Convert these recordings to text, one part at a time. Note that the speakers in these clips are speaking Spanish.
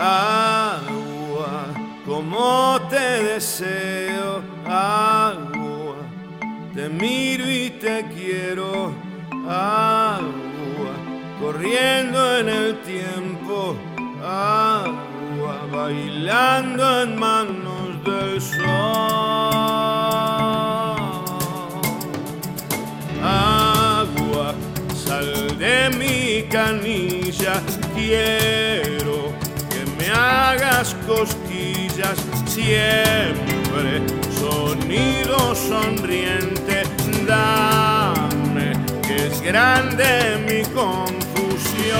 agua, como te deseo, agua, te miro y te quiero, agua, corriendo en el tiempo, agua, bailando en manos del sol. Agua, sal de mi canilla, quiero hagas cosquillas siempre, sonido sonriente, dame que es grande mi confusión.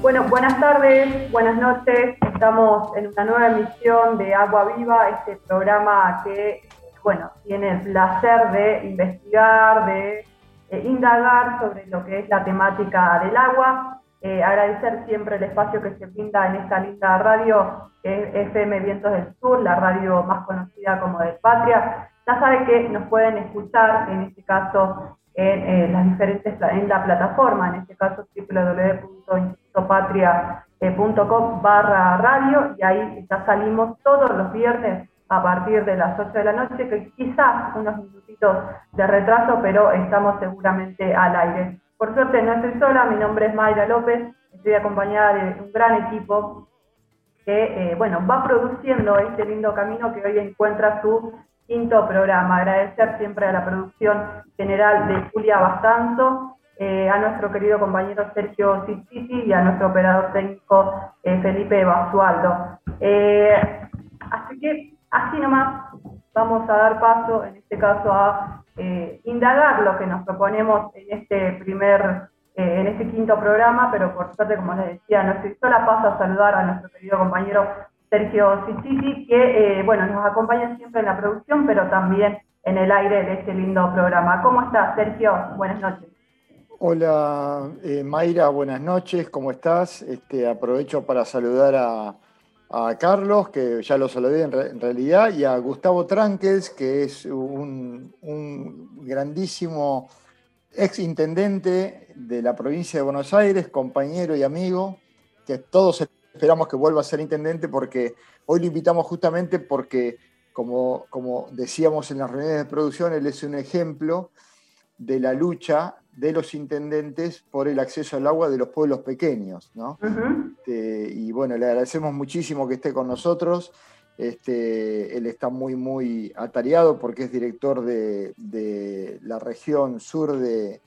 Bueno, buenas tardes, buenas noches. Estamos en una nueva emisión de Agua Viva, este programa que, bueno, tiene el placer de investigar, de eh, indagar sobre lo que es la temática del agua, eh, agradecer siempre el espacio que se brinda en esta linda radio, que es FM Vientos del Sur, la radio más conocida como de Patria. Ya sabe que nos pueden escuchar, en este caso, en eh, las diferentes, en la plataforma, en este caso www.institutopatria.com barra radio, y ahí ya salimos todos los viernes a partir de las 8 de la noche, que quizás unos minutitos de retraso, pero estamos seguramente al aire. Por suerte no estoy sola, mi nombre es Mayra López, estoy acompañada de un gran equipo que, eh, bueno, va produciendo este lindo camino que hoy encuentra su quinto programa. Agradecer siempre a la producción general de Julia Bastanzo, eh, a nuestro querido compañero Sergio Ciciti y a nuestro operador técnico eh, Felipe Basualdo. así que Así nomás vamos a dar paso, en este caso, a eh, indagar lo que nos proponemos en este primer, eh, en este quinto programa, pero por suerte, como les decía, no estoy sola, paso a saludar a nuestro querido compañero Sergio Ciciti, que, eh, bueno, nos acompaña siempre en la producción, pero también en el aire de este lindo programa. ¿Cómo estás, Sergio? Buenas noches. Hola, Mayra, buenas noches, ¿cómo estás? Este, aprovecho para saludar a, a Carlos, que ya lo saludé en, realidad, y a Gustavo Tranquels, que es un, grandísimo ex intendente de la provincia de Buenos Aires, compañero y amigo, que todos esperamos que vuelva a ser intendente porque hoy lo invitamos justamente porque, como, como decíamos en las reuniones de producción, él es un ejemplo de la lucha de los intendentes por el acceso al agua de los pueblos pequeños. ¿no? Este, y bueno, le agradecemos muchísimo que esté con nosotros. Este, él está muy, muy atareado porque es director de, la región sur de,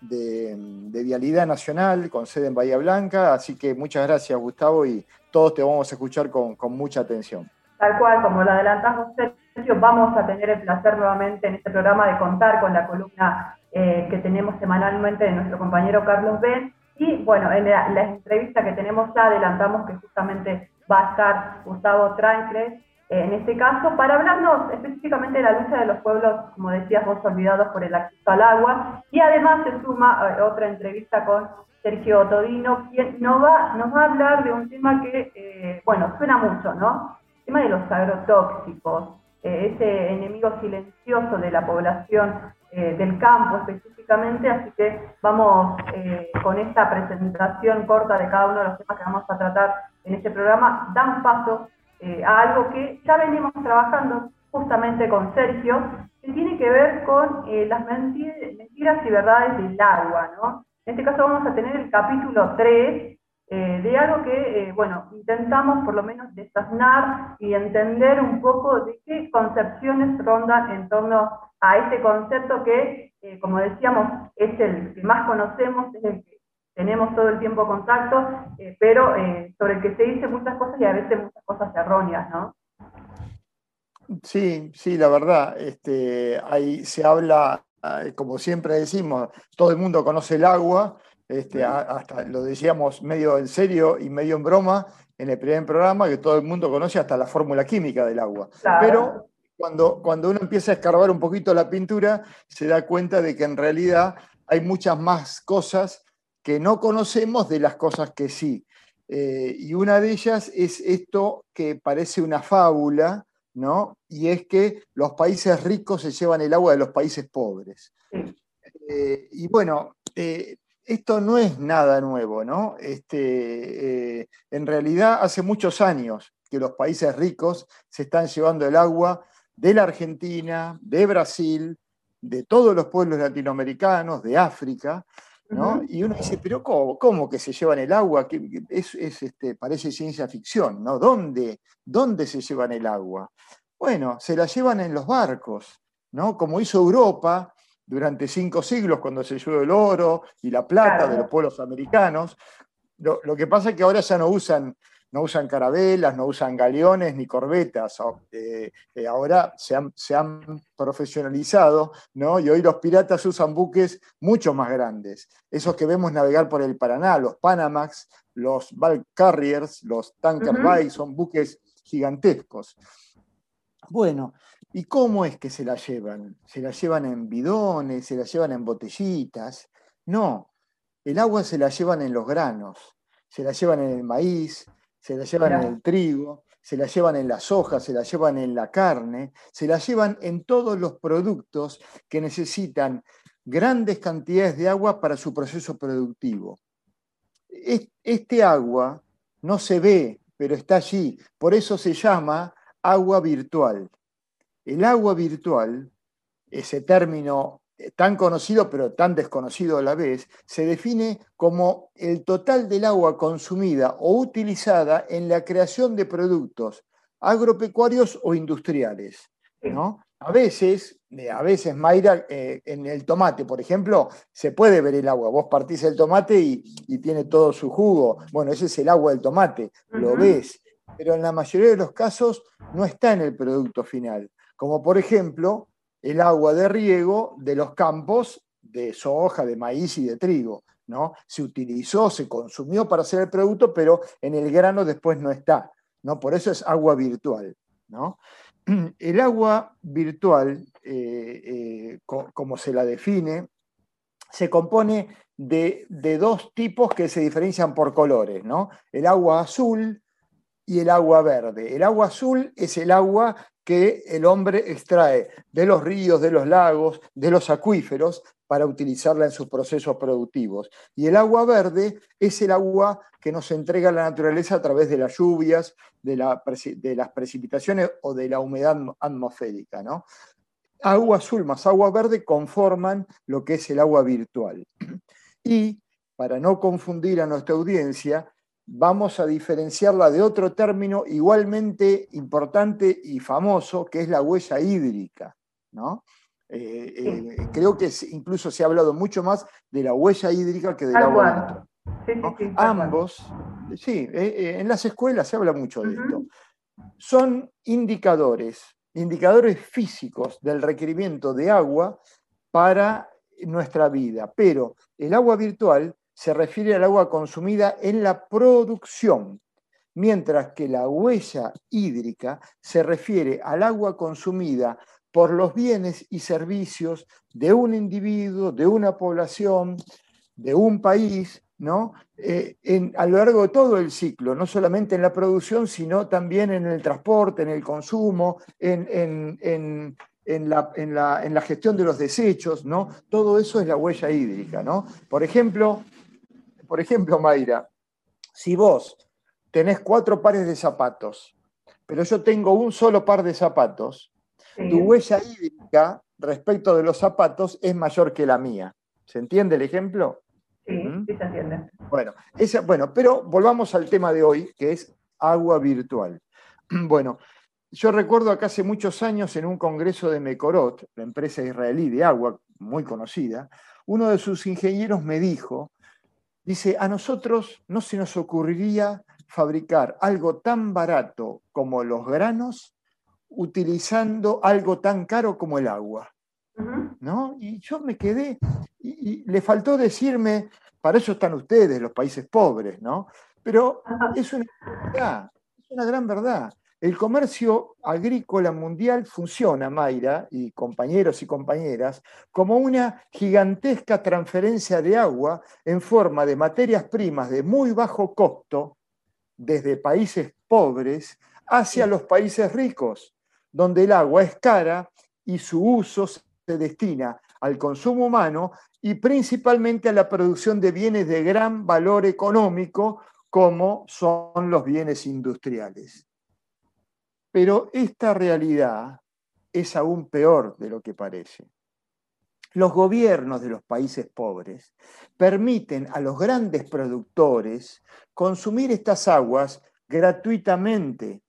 Vialidad Nacional, con sede en Bahía Blanca. Así que muchas gracias, Gustavo, y todos te vamos a escuchar con, con mucha atención. Tal cual, como lo adelantamos, Sergio, vamos a tener el placer nuevamente en este programa de contar con la columna eh, que tenemos semanalmente de nuestro compañero Carlos Ben. Y bueno, en la, entrevista que tenemos ya adelantamos que justamente va a estar Gustavo Trancres, eh, en este caso, para hablarnos específicamente de la lucha de los pueblos, como decías vos, olvidados por el acceso al agua. Y además se suma eh, otra entrevista con Sergio Todino, quien nos va, nos va a hablar de un tema que, bueno, suena mucho, ¿no? El tema de los agrotóxicos, ese enemigo silencioso de la población eh, del campo específicamente, así que vamos eh, con esta presentación corta de cada uno de los temas que vamos a tratar en este programa, dan paso eh, a algo que ya venimos trabajando justamente con Sergio, que tiene que ver con las mentiras y verdades del agua, ¿no? En este caso vamos a tener el capítulo 3 de algo que, bueno, intentamos por lo menos desasnar y entender un poco de qué concepciones rondan en torno a este concepto que, eh, como decíamos, es el que más conocemos, es el que tenemos todo el tiempo contacto, eh, pero eh, sobre el que se dice muchas cosas y a veces muchas cosas erróneas, ¿no? Sí, sí, la verdad, este, ahí se habla, como siempre decimos, todo el mundo conoce el agua, este, hasta lo decíamos medio en serio y medio en broma en el primer programa, que todo el mundo conoce hasta la fórmula química del agua. Pero cuando, cuando uno empieza a escarbar un poquito la pintura, se da cuenta de que en realidad hay muchas más cosas que no conocemos de las cosas que sí. Eh, y una de ellas es esto que parece una fábula, ¿no? Y es que los países ricos se llevan el agua de los países pobres. Eh, y bueno, eh, esto no es nada nuevo, ¿no? Este, eh, en realidad, hace muchos años que los países ricos se están llevando el agua de la Argentina, de Brasil, de todos los pueblos latinoamericanos, de África, ¿no? Y uno dice, pero ¿cómo, que se llevan el agua? Es, este, parece ciencia ficción, ¿no? ¿Dónde, ¿Dónde se llevan el agua? Bueno, se la llevan en los barcos, ¿no? Como hizo Europa durante cinco siglos cuando se llevó el oro y la plata de los pueblos americanos. Lo, lo, que pasa es que ahora ya no usan no usan carabelas, no usan galeones ni corbetas. Eh, eh, ahora se han, profesionalizado, ¿no? Y hoy los piratas usan buques mucho más grandes. Esos que vemos navegar por el Paraná, los Panamax, los Bulk Carriers, los Tanker Bay, son buques gigantescos. Bueno, ¿y cómo es que se la llevan? ¿Se la llevan en bidones? ¿Se la llevan en botellitas? No, el agua se la llevan en los granos, se la llevan en el maíz, se la llevan en el trigo, se la llevan en las hojas, se la llevan en la carne, se la llevan en todos los productos que necesitan grandes cantidades de agua para su proceso productivo. Este agua no se ve, pero está allí, por eso se llama agua virtual. El agua virtual, ese término tan conocido pero tan desconocido a la vez, se define como el total del agua consumida o utilizada en la creación de productos agropecuarios o industriales. ¿no? A veces, eh, a veces, Mayra, eh, en el tomate, por ejemplo, se puede ver el agua. Vos partís el tomate y, tiene todo su jugo. Bueno, ese es el agua del tomate, lo ves. Pero en la mayoría de los casos no está en el producto final. Como por ejemplo, el agua de riego de los campos de soja, de maíz y de trigo. ¿no? Se utilizó, se consumió para hacer el producto, pero en el grano después no está. ¿no? Por eso es agua virtual. ¿no? El agua virtual, eh, eh, como se la define, se compone de, de, dos tipos que se diferencian por colores, ¿no? El agua azul y el agua verde. El agua azul es el agua que el hombre extrae de los ríos, de los lagos, de los acuíferos, para utilizarla en sus procesos productivos. Y el agua verde es el agua que nos entrega la naturaleza a través de las lluvias, de, las precipitaciones o de la humedad atmosférica. ¿no? Agua azul más agua verde conforman lo que es el agua virtual. Y para no confundir a nuestra audiencia, vamos a diferenciarla de otro término igualmente importante y famoso, que es la huella hídrica. ¿no? Eh, eh, creo que incluso se ha hablado mucho más de la huella hídrica que del agua. Ambos, sí, eh, en las escuelas se habla mucho de esto. Son indicadores, indicadores físicos del requerimiento de agua para nuestra vida, pero el agua virtual se refiere al agua consumida en la producción, mientras que la huella hídrica se refiere al agua consumida por los bienes y servicios de un individuo, de una población, de un país, ¿no? Eh, a lo largo de todo el ciclo, no solamente en la producción, sino también en el transporte, en el consumo, en, la, gestión de los desechos, ¿no? Todo eso es la huella hídrica, ¿no? Por ejemplo, por ejemplo, Mayra, si vos tenés cuatro pares de zapatos, pero yo tengo un solo par de zapatos, tu huella hídrica respecto de los zapatos es mayor que la mía. ¿Se entiende el ejemplo? Sí, ¿Mm? sí se entiende. Bueno, bueno, pero volvamos al tema de hoy, que es agua virtual. Bueno, yo recuerdo acá hace muchos años en un congreso de Mekorot, la empresa israelí de agua muy conocida, uno de sus ingenieros me dijo Dice, a nosotros no se nos ocurriría fabricar algo tan barato como los granos utilizando algo tan caro como el agua. ¿No? Y yo me quedé, y, le faltó decirme, para eso están ustedes, los países pobres, ¿no? Pero es una, es una gran verdad. El comercio agrícola mundial funciona, Mayra y compañeros y compañeras, como una gigantesca transferencia de agua en forma de materias primas de muy bajo costo desde países pobres hacia los países ricos, donde el agua es cara y su uso se destina al consumo humano y principalmente a la producción de bienes de gran valor económico como son los bienes industriales. Pero esta realidad es aún peor de lo que parece. Los gobiernos de los países pobres permiten a los grandes productores consumir estas aguas gratuitamente,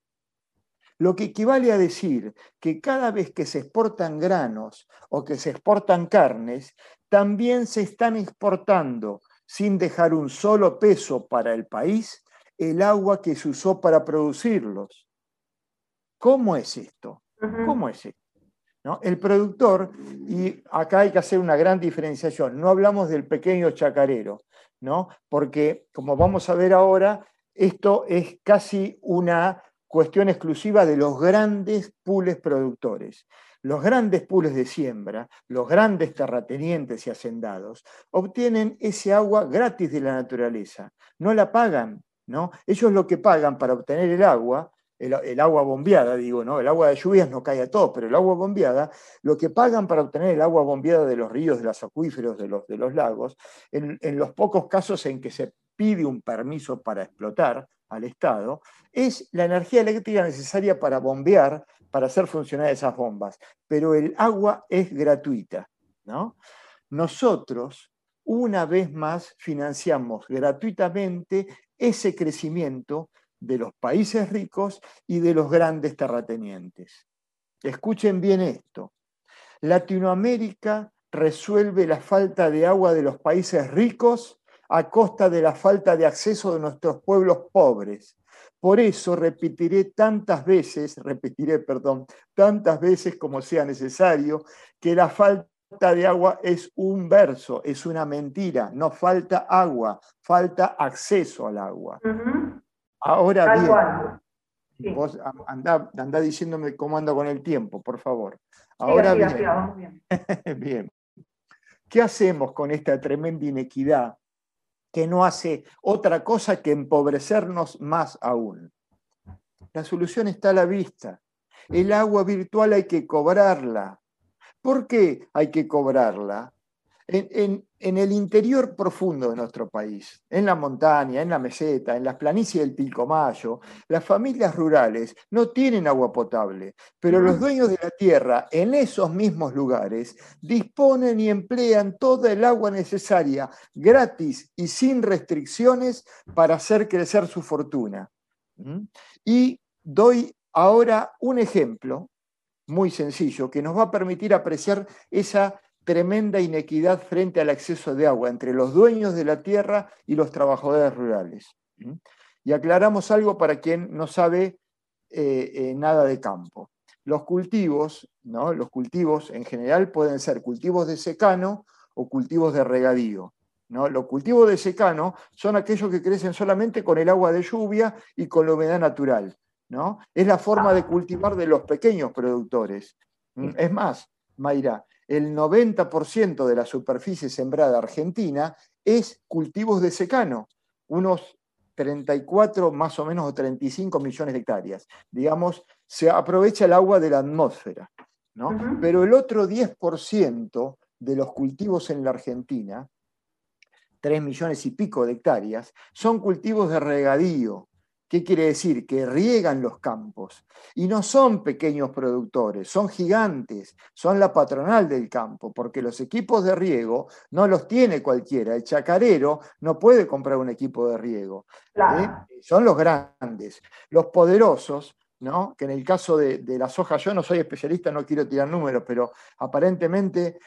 lo que equivale a decir que cada vez que se exportan granos o que se exportan carnes, también se están exportando, sin dejar un solo peso para el país, el agua que se usó para producirlos. ¿Cómo es esto? ¿Cómo es esto? El productor, y acá hay que hacer una gran diferenciación, no hablamos del pequeño chacarero, ¿no? porque como vamos a ver ahora, esto es casi una cuestión exclusiva de los grandes pules productores. Los grandes pules de siembra, los grandes terratenientes y hacendados, obtienen ese agua gratis de la naturaleza, no la pagan, ¿no? Ellos lo que pagan para obtener el agua el, agua bombeada, digo, ¿no? El agua de lluvias no cae a todos, pero el agua bombeada, lo que pagan para obtener el agua bombeada de los ríos, de los acuíferos, de los, de los lagos, en, los pocos casos en que se pide un permiso para explotar al Estado, es la energía eléctrica necesaria para bombear, para hacer funcionar esas bombas. Pero el agua es gratuita, ¿no? Nosotros, una vez más, financiamos gratuitamente ese crecimiento de los países ricos y de los grandes terratenientes. Escuchen bien esto. Latinoamérica resuelve la falta de agua de los países ricos a costa de la falta de acceso de nuestros pueblos pobres. Por eso repetiré tantas veces, repetiré, perdón, tantas veces como sea necesario, que la falta de agua es un verso, es una mentira. No falta agua, falta acceso al agua. Ahora bien, vos andá, diciéndome cómo anda con el tiempo, por favor. Ahora bien, bien. ¿Qué hacemos con esta tremenda inequidad que no hace otra cosa que empobrecernos más aún? La solución está a la vista. El agua virtual hay que cobrarla. ¿Por qué hay que cobrarla? En, el interior profundo de nuestro país, en la montaña, en la meseta, en las planicies del Pilcomayo, las familias rurales no tienen agua potable, pero los dueños de la tierra en esos mismos lugares disponen y emplean toda el agua necesaria, gratis y sin restricciones, para hacer crecer su fortuna. ¿Mm? Y doy ahora un ejemplo muy sencillo que nos va a permitir apreciar esa tremenda inequidad frente al acceso de agua entre los dueños de la tierra y los trabajadores rurales. Y aclaramos algo para quien no sabe eh, eh, nada de campo. Los cultivos, ¿no? los cultivos en general pueden ser cultivos de secano o cultivos de regadío. ¿no? Los cultivos de secano son aquellos que crecen solamente con el agua de lluvia y con la humedad natural. ¿no? Es la forma de cultivar de los pequeños productores. Es más, Mayra, el 90% de la superficie sembrada argentina es cultivos de secano, unos 34 más o menos o 35 millones de hectáreas. Digamos, se aprovecha el agua de la atmósfera. ¿no? Pero el otro 10% de los cultivos en la Argentina, 3 millones y pico de hectáreas, son cultivos de regadío, ¿Qué quiere decir? Que riegan los campos. Y no son pequeños productores, son gigantes, son la patronal del campo, porque los equipos de riego no los tiene cualquiera. El chacarero no puede comprar un equipo de riego. ¿eh? Son los grandes. Los poderosos ¿no? que en el caso de, de, la soja, yo no soy especialista, no quiero tirar números, pero aparentemente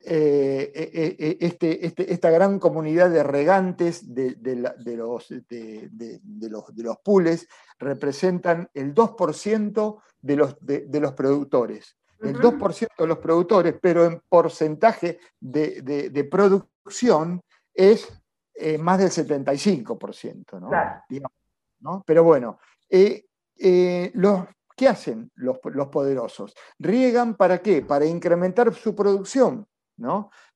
eh, eh, eh, este, este, esta gran comunidad de regantes de, los, de, los, de los pools representan el 2% de los, de, los productores. El 2% de los productores, pero en porcentaje de, producción es más del 75%. ¿no? ¿no? Pero bueno, los, ¿qué hacen los, los poderosos? Riegan para qué? Para incrementar su producción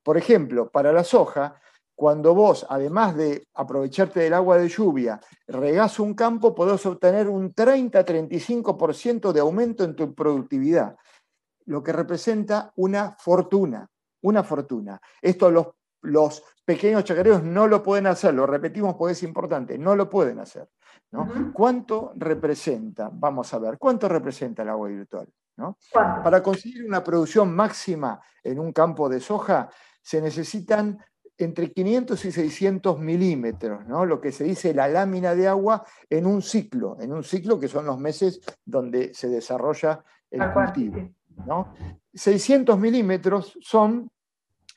por ejemplo, para la soja, cuando vos, además de aprovecharte del agua de lluvia, regás un campo, podés obtener un 30-35% de aumento en tu productividad, lo que representa una fortuna. una fortuna. Esto los, los pequeños chacareros no lo pueden hacer, lo repetimos porque es importante, no lo pueden hacer. ¿Cuánto representa? Vamos a ver, ¿cuánto representa el agua virtual? Para conseguir una producción máxima en un campo de soja se necesitan entre 500 y 600 milímetros, ¿no? lo que se dice la lámina de agua en un ciclo, en un ciclo que son los meses donde se desarrolla el cultivo. ¿no? 600 milímetros son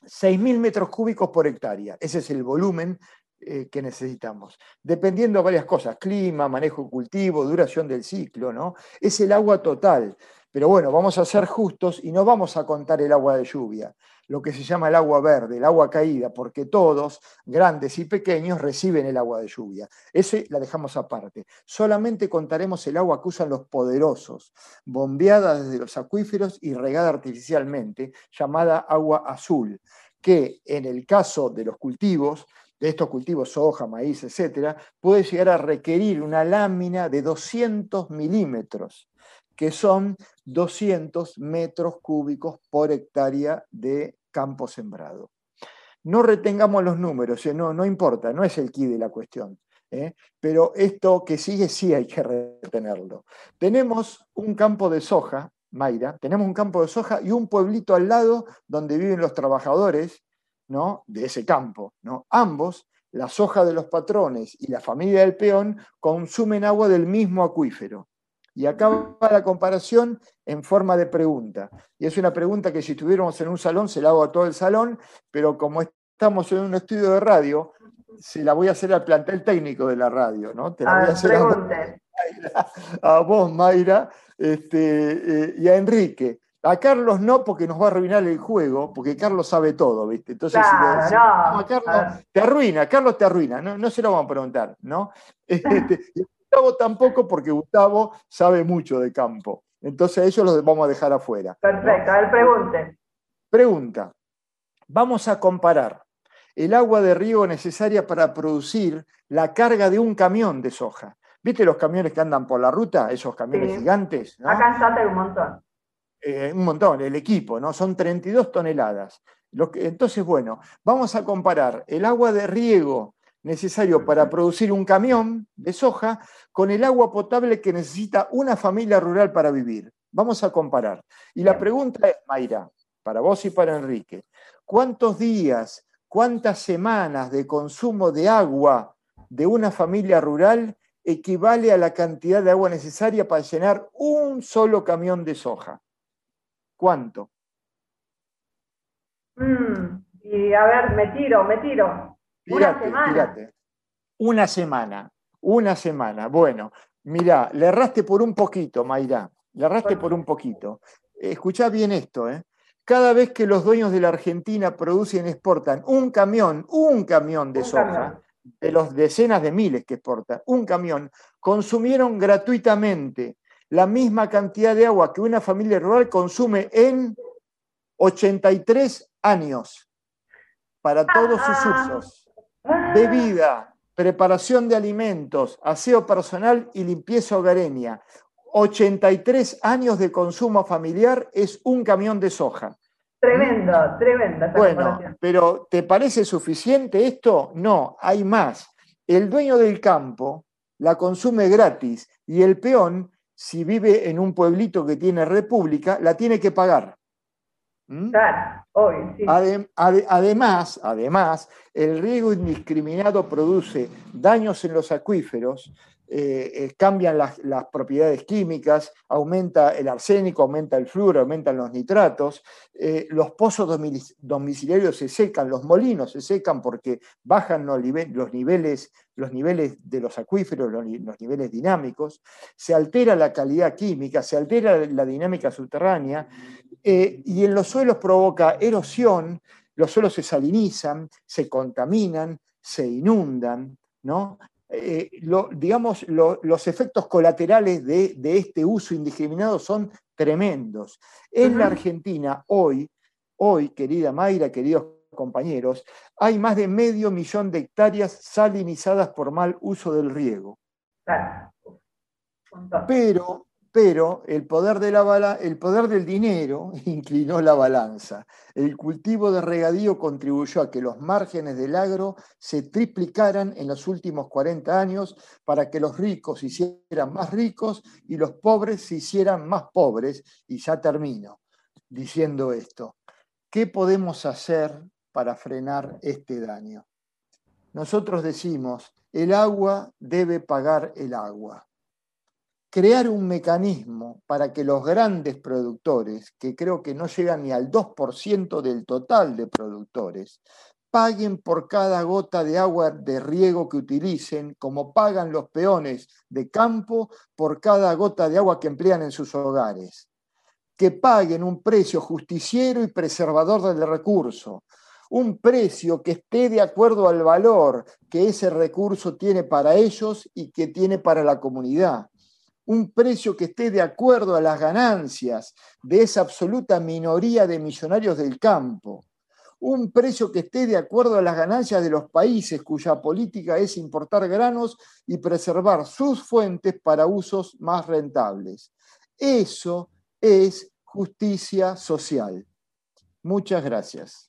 6.000 metros cúbicos por hectárea, ese es el volumen eh, que necesitamos. Dependiendo de varias cosas, clima, manejo de cultivo, duración del ciclo, ¿no? Es el agua total. Pero bueno, vamos a ser justos y no vamos a contar el agua de lluvia, lo que se llama el agua verde, el agua caída, porque todos, grandes y pequeños, reciben el agua de lluvia. Ese la dejamos aparte. Solamente contaremos el agua que usan los poderosos, bombeada desde los acuíferos y regada artificialmente, llamada agua azul, que en el caso de los cultivos de estos cultivos, soja, maíz, etcétera, puede llegar a requerir una lámina de 200 milímetros que son 200 metros cúbicos por hectárea de campo sembrado. No retengamos los números, ¿eh? no, no importa, no es el key de la cuestión. ¿eh? Pero esto que sigue sí hay que retenerlo. Tenemos un campo de soja, Mayra, tenemos un campo de soja y un pueblito al lado donde viven los trabajadores ¿no? de ese campo. ¿no? Ambos, la soja de los patrones y la familia del peón, consumen agua del mismo acuífero. Y acá va la comparación en forma de pregunta. Y es una pregunta que si estuviéramos en un salón se la hago a todo el salón, pero como estamos en un estudio de radio, se la voy a hacer al plantel técnico de la radio, ¿no? Te la voy a hacer a vos, Mayra, este, eh, y a Enrique. A Carlos no, porque nos va a arruinar el juego, porque Carlos sabe todo, ¿viste? Entonces, si le no. a Carlos, te arruina, Carlos te arruina, no, no se lo vamos a preguntar, ¿no? Este, Gustavo tampoco, porque Gustavo sabe mucho de campo. Entonces, eso lo vamos a dejar afuera. Perfecto, a ver, pregunte. Pregunta. Vamos a comparar el agua de riego necesaria para producir la carga de un camión de soja. ¿Viste los camiones que andan por la ruta? Esos camiones gigantes. Acá en un montón. Eh, un montón, el equipo, ¿no? Son 32 toneladas. entonces, bueno, vamos a comparar el agua de riego necesario para producir un camión de soja con el agua potable que necesita una familia rural para vivir. Vamos a comparar. Y la pregunta es, Mayra, para vos y para Enrique, ¿cuántos días, cuántas semanas de consumo de agua de una familia rural equivale a la cantidad de agua necesaria para llenar un solo camión de soja? ¿Cuánto? Mm, y a ver, me tiro, me tiro una semana. Una semana, una semana. Bueno, mirá, le erraste por un poquito, Mayra. Le erraste por un poquito. Escuchá bien esto, ¿eh? Cada vez que los dueños de la Argentina producen y exportan un camión, un camión de soja, de los decenas de miles que exportan, un camión, consumieron gratuitamente la misma cantidad de agua que una familia rural consume en 83 años para todos sus ah. bebida, preparación de alimentos, aseo personal y limpieza hogareña. 83 años de consumo familiar es un camión de soja. Tremendo, tremenda. bueno, pero ¿te parece suficiente esto? No, hay más. El dueño del campo la consume gratis y el peón, si vive en un pueblito que tiene república, la tiene que pagar. ¿Mm? Claro, sí. además, además, el riego indiscriminado produce daños en los acuíferos, eh, eh, cambian las, propiedades químicas, aumenta el arsénico, aumenta el flúor, aumentan los nitratos, eh, los pozos domiciliarios se secan, los molinos se secan porque bajan los, niveles, los niveles de los acuíferos, los, niveles dinámicos, se altera la calidad química, se altera la dinámica subterránea y en los suelos provoca erosión, los suelos se salinizan, se contaminan, se inundan, ¿no? Eh, digamos, los efectos colaterales de, este uso indiscriminado son tremendos. En la Argentina, hoy, hoy, querida Mayra, queridos compañeros, hay más de medio millón de hectáreas salinizadas por mal uso del riego. Pero, pero el poder, de la, el poder del dinero inclinó la balanza. El cultivo de regadío contribuyó a que los márgenes del agro se triplicaran en los últimos 40 años para que los ricos se hicieran más ricos y los pobres se hicieran más pobres. Y ya termino diciendo esto. ¿Qué podemos hacer para frenar este daño? Nosotros decimos, el agua debe pagar el agua crear un mecanismo para que los grandes productores, que creo que no llegan ni al 2% del total de productores, paguen por cada gota de agua de riego que utilicen, como pagan los peones de campo por cada gota de agua que emplean en sus hogares. Que paguen un precio justiciero y preservador del recurso, un precio que esté de acuerdo al valor que ese recurso tiene para ellos y que tiene para la comunidad un precio que esté de acuerdo a las ganancias de esa absoluta minoría de millonarios del campo, un precio que esté de acuerdo a las ganancias de los países cuya política es importar granos y preservar sus fuentes para usos más rentables. Eso es justicia social. Muchas gracias.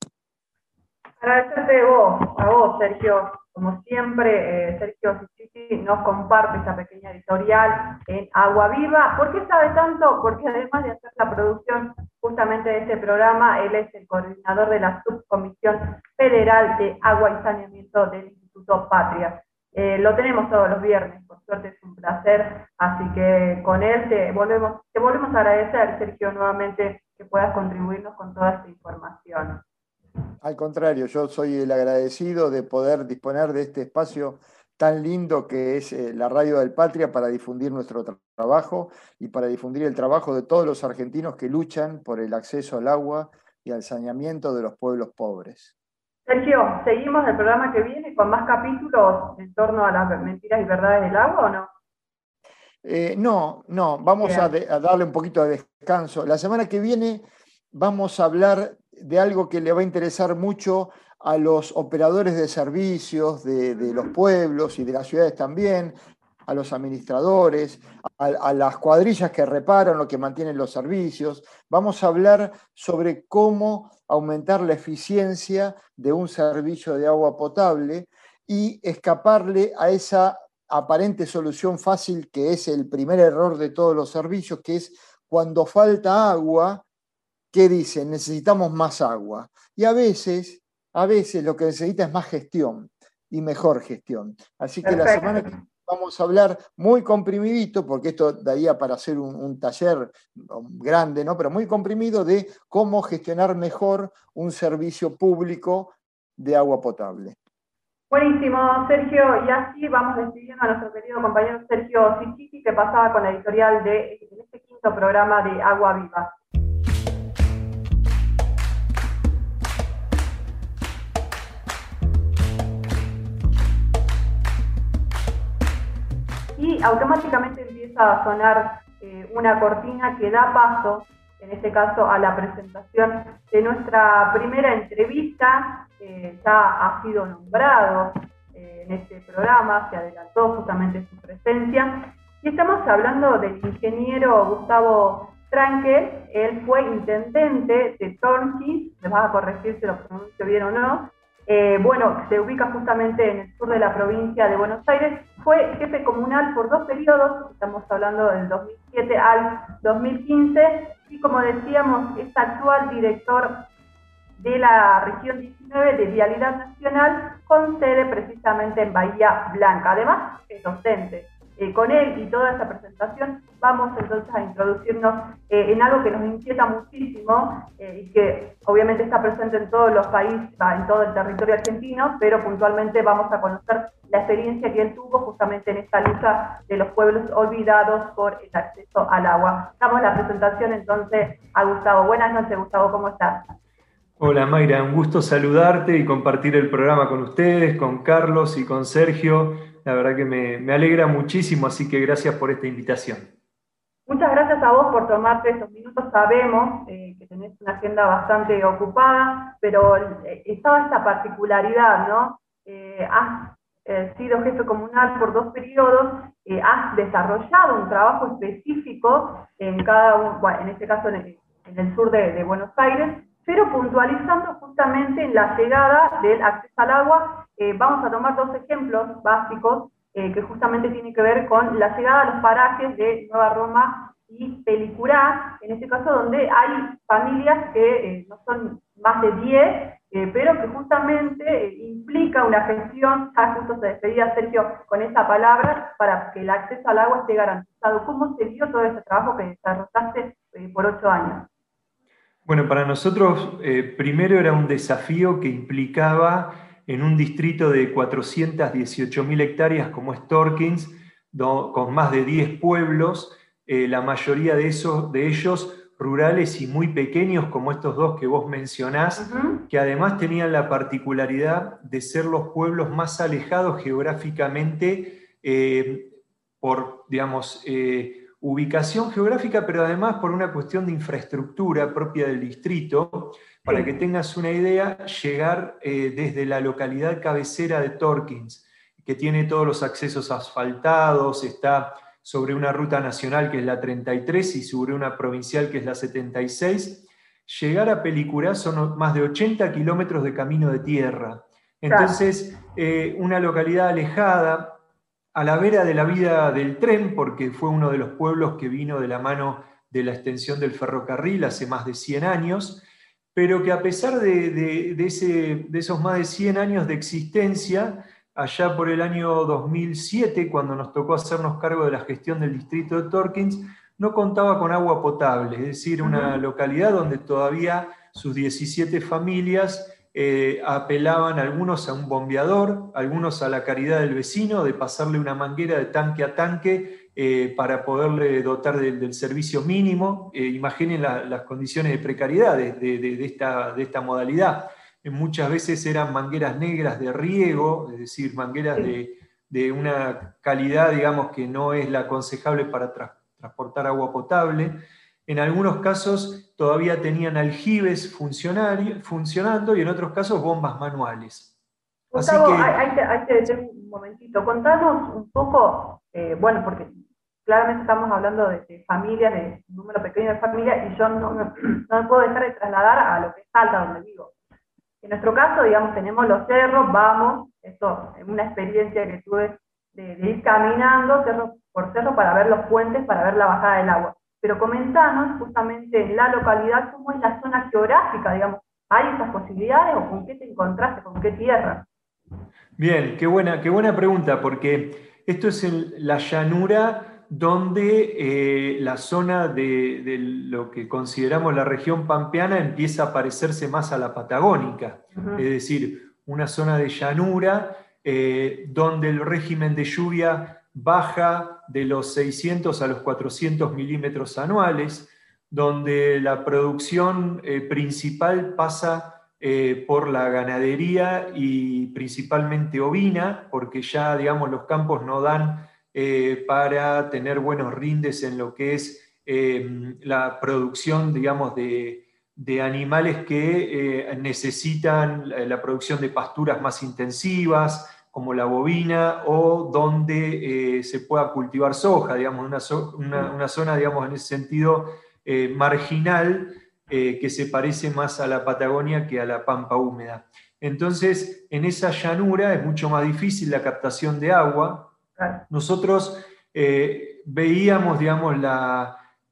Agradecerte vos, a vos, Sergio. Como siempre, eh, Sergio Sichiti nos comparte esta pequeña editorial en Agua Viva. ¿Por qué sabe tanto? Porque además de hacer la producción justamente de este programa, él es el coordinador de la Subcomisión Federal de Agua y Saneamiento del Instituto Patria. Eh, lo tenemos todos los viernes, por suerte es un placer, así que con él te volvemos, te volvemos a agradecer, Sergio, nuevamente que puedas contribuirnos con toda esta información. Al contrario, yo soy el agradecido de poder disponer de este espacio tan lindo que es eh, la Radio del Patria para difundir nuestro trabajo y para difundir el trabajo de todos los argentinos que luchan por el acceso al agua y al saneamiento de los pueblos pobres. Sergio, ¿seguimos el programa que viene con más capítulos en torno a las mentiras y verdades del agua o no? Eh, no, no, vamos a, a darle un poquito de descanso. La semana que viene vamos a hablar de algo que le va a interesar mucho a los operadores de servicios de, los pueblos y de las ciudades también, a los administradores, a, las cuadrillas que reparan o que mantienen los servicios. Vamos a hablar sobre cómo aumentar la eficiencia de un servicio de agua potable y escaparle a esa aparente solución fácil que es el primer error de todos los servicios, que es cuando falta agua, ¿qué dicen? Necesitamos más agua. Y a veces, a veces lo que necesita es más gestión y mejor gestión. Así que la semana que vamos a hablar muy comprimidito, porque esto daría para hacer un, taller grande, ¿no? pero muy comprimido de cómo gestionar mejor un servicio público de agua potable. Buenísimo, Sergio, y así vamos despidiendo a nuestro querido compañero Sergio Sichiti, que pasaba con la editorial de este quinto programa de Agua Viva. Y automáticamente empieza a sonar eh, una cortina que da paso, en este caso, a la presentación de nuestra primera entrevista. ya ha sido nombrado eh, en este programa, se adelantó justamente su presencia. Y estamos hablando del ingeniero Gustavo Trankel, él fue intendente de Torquis, me vas a corregir si lo pronuncio bien o no, eh, bueno, se ubica justamente en el sur de la provincia de Buenos Aires, fue jefe comunal por dos periodos, estamos hablando del 2007 al 2015, y como decíamos, es actual director de la región 19 de Vialidad Nacional, con sede precisamente en Bahía Blanca. Además, es docente. Eh, con él y toda esta presentación vamos entonces a introducirnos eh, en algo que nos inquieta muchísimo eh, y que obviamente está presente en todos los países, en todo el territorio argentino, pero puntualmente vamos a conocer la experiencia que él tuvo justamente en esta lucha de los pueblos olvidados por el acceso al agua. Damos la presentación entonces a Gustavo. Buenas noches, Gustavo, ¿cómo estás? Hola Mayra, un gusto saludarte y compartir el programa con ustedes, con Carlos y con Sergio. La verdad que me, alegra muchísimo, así que gracias por esta invitación. Muchas gracias a vos por tomarte estos minutos. Sabemos eh, que tenés una agenda bastante ocupada, pero eh, estaba esta particularidad, ¿no? Eh, has sido jefe comunal por dos periodos, has desarrollado un trabajo específico en cada uno, en este caso en el, sur de, Buenos Aires, pero puntualizando justamente en la llegada del acceso al agua. Eh, vamos a tomar dos ejemplos básicos que justamente tienen que ver con la llegada a los parajes de Nueva Roma y Pelicurá, en este caso donde hay familias que no son más de 10, eh, pero que justamente eh, implica una gestión, ya justo se despedía Sergio con esa palabra, para que el acceso al agua esté garantizado. ¿Cómo se dio todo ese trabajo que desarrollaste eh, por ocho años? Bueno, para nosotros primero era un desafío que implicaba en un distrito de 418.000 hectáreas como es Torkins, con más de 10 pueblos, la mayoría de, esos, de ellos rurales y muy pequeños como estos dos que vos mencionás, que además tenían la particularidad de ser los pueblos más alejados geográficamente eh, por, digamos, eh, ubicación geográfica, pero además por una cuestión de infraestructura propia del distrito. Para que tengas una idea, llegar eh, desde la localidad cabecera de Torkins, que tiene todos los accesos asfaltados, está sobre una ruta nacional que es la 33 y sobre una provincial que es la 76, llegar a Pelicurá son más de 80 kilómetros de camino de tierra. Entonces, eh, una localidad alejada, a la vera de la vida del tren, porque fue uno de los pueblos que vino de la mano de la extensión del ferrocarril hace más de 100 años, pero que a pesar de, de esos más de 100 años de existencia, allá por el año 2007, cuando nos tocó hacernos cargo de la gestión del distrito de Torkins, no contaba con agua potable, es decir, una localidad donde todavía sus 17 familias eh, apelaban algunos a un bombeador, algunos a la caridad del vecino, de pasarle una manguera de tanque a tanque eh, para poderle dotar del servicio mínimo. Eh, imaginen las condiciones de precariedad de, esta, de esta modalidad muchas veces eran mangueras negras de riego, es decir, mangueras de, una calidad, digamos, que no es la aconsejable para transportar agua potable. En algunos casos todavía tenían aljibes funcionando y en otros casos bombas manuales. Gustavo, hay, que, decir un momentito, contanos un poco, eh, bueno, porque claramente estamos hablando de, familias, de un número pequeño de familias, y yo no, no, no, me puedo dejar de trasladar a lo que es Salta, donde vivo. En nuestro caso, digamos, tenemos los cerros, vamos, esto es una experiencia que tuve de, ir caminando cerro por cerro para ver los puentes, para ver la bajada del agua. Pero comentanos justamente en la localidad cómo es la zona geográfica, digamos, ¿hay esas posibilidades o con qué te encontraste, con qué tierra? Bien, qué buena, qué buena pregunta, porque esto es la llanura donde eh, la zona de, lo que consideramos la región pampeana empieza a parecerse más a la patagónica, es decir, una zona de llanura eh, donde el régimen de lluvia baja de los 600 a los 400 milímetros anuales, donde la producción eh, principal pasa por la ganadería y principalmente ovina, porque ya digamos los campos no dan eh, para tener buenos rindes en lo que es eh, la producción, digamos, de, animales que eh, necesitan la producción de pasturas más intensivas, como la bovina, o donde se pueda cultivar soja, digamos, una, una, zona, digamos, en ese sentido marginal, que se parece más a la Patagonia que a la pampa húmeda. Entonces, en esa llanura es mucho más difícil la captación de agua, nosotros eh, veíamos, digamos,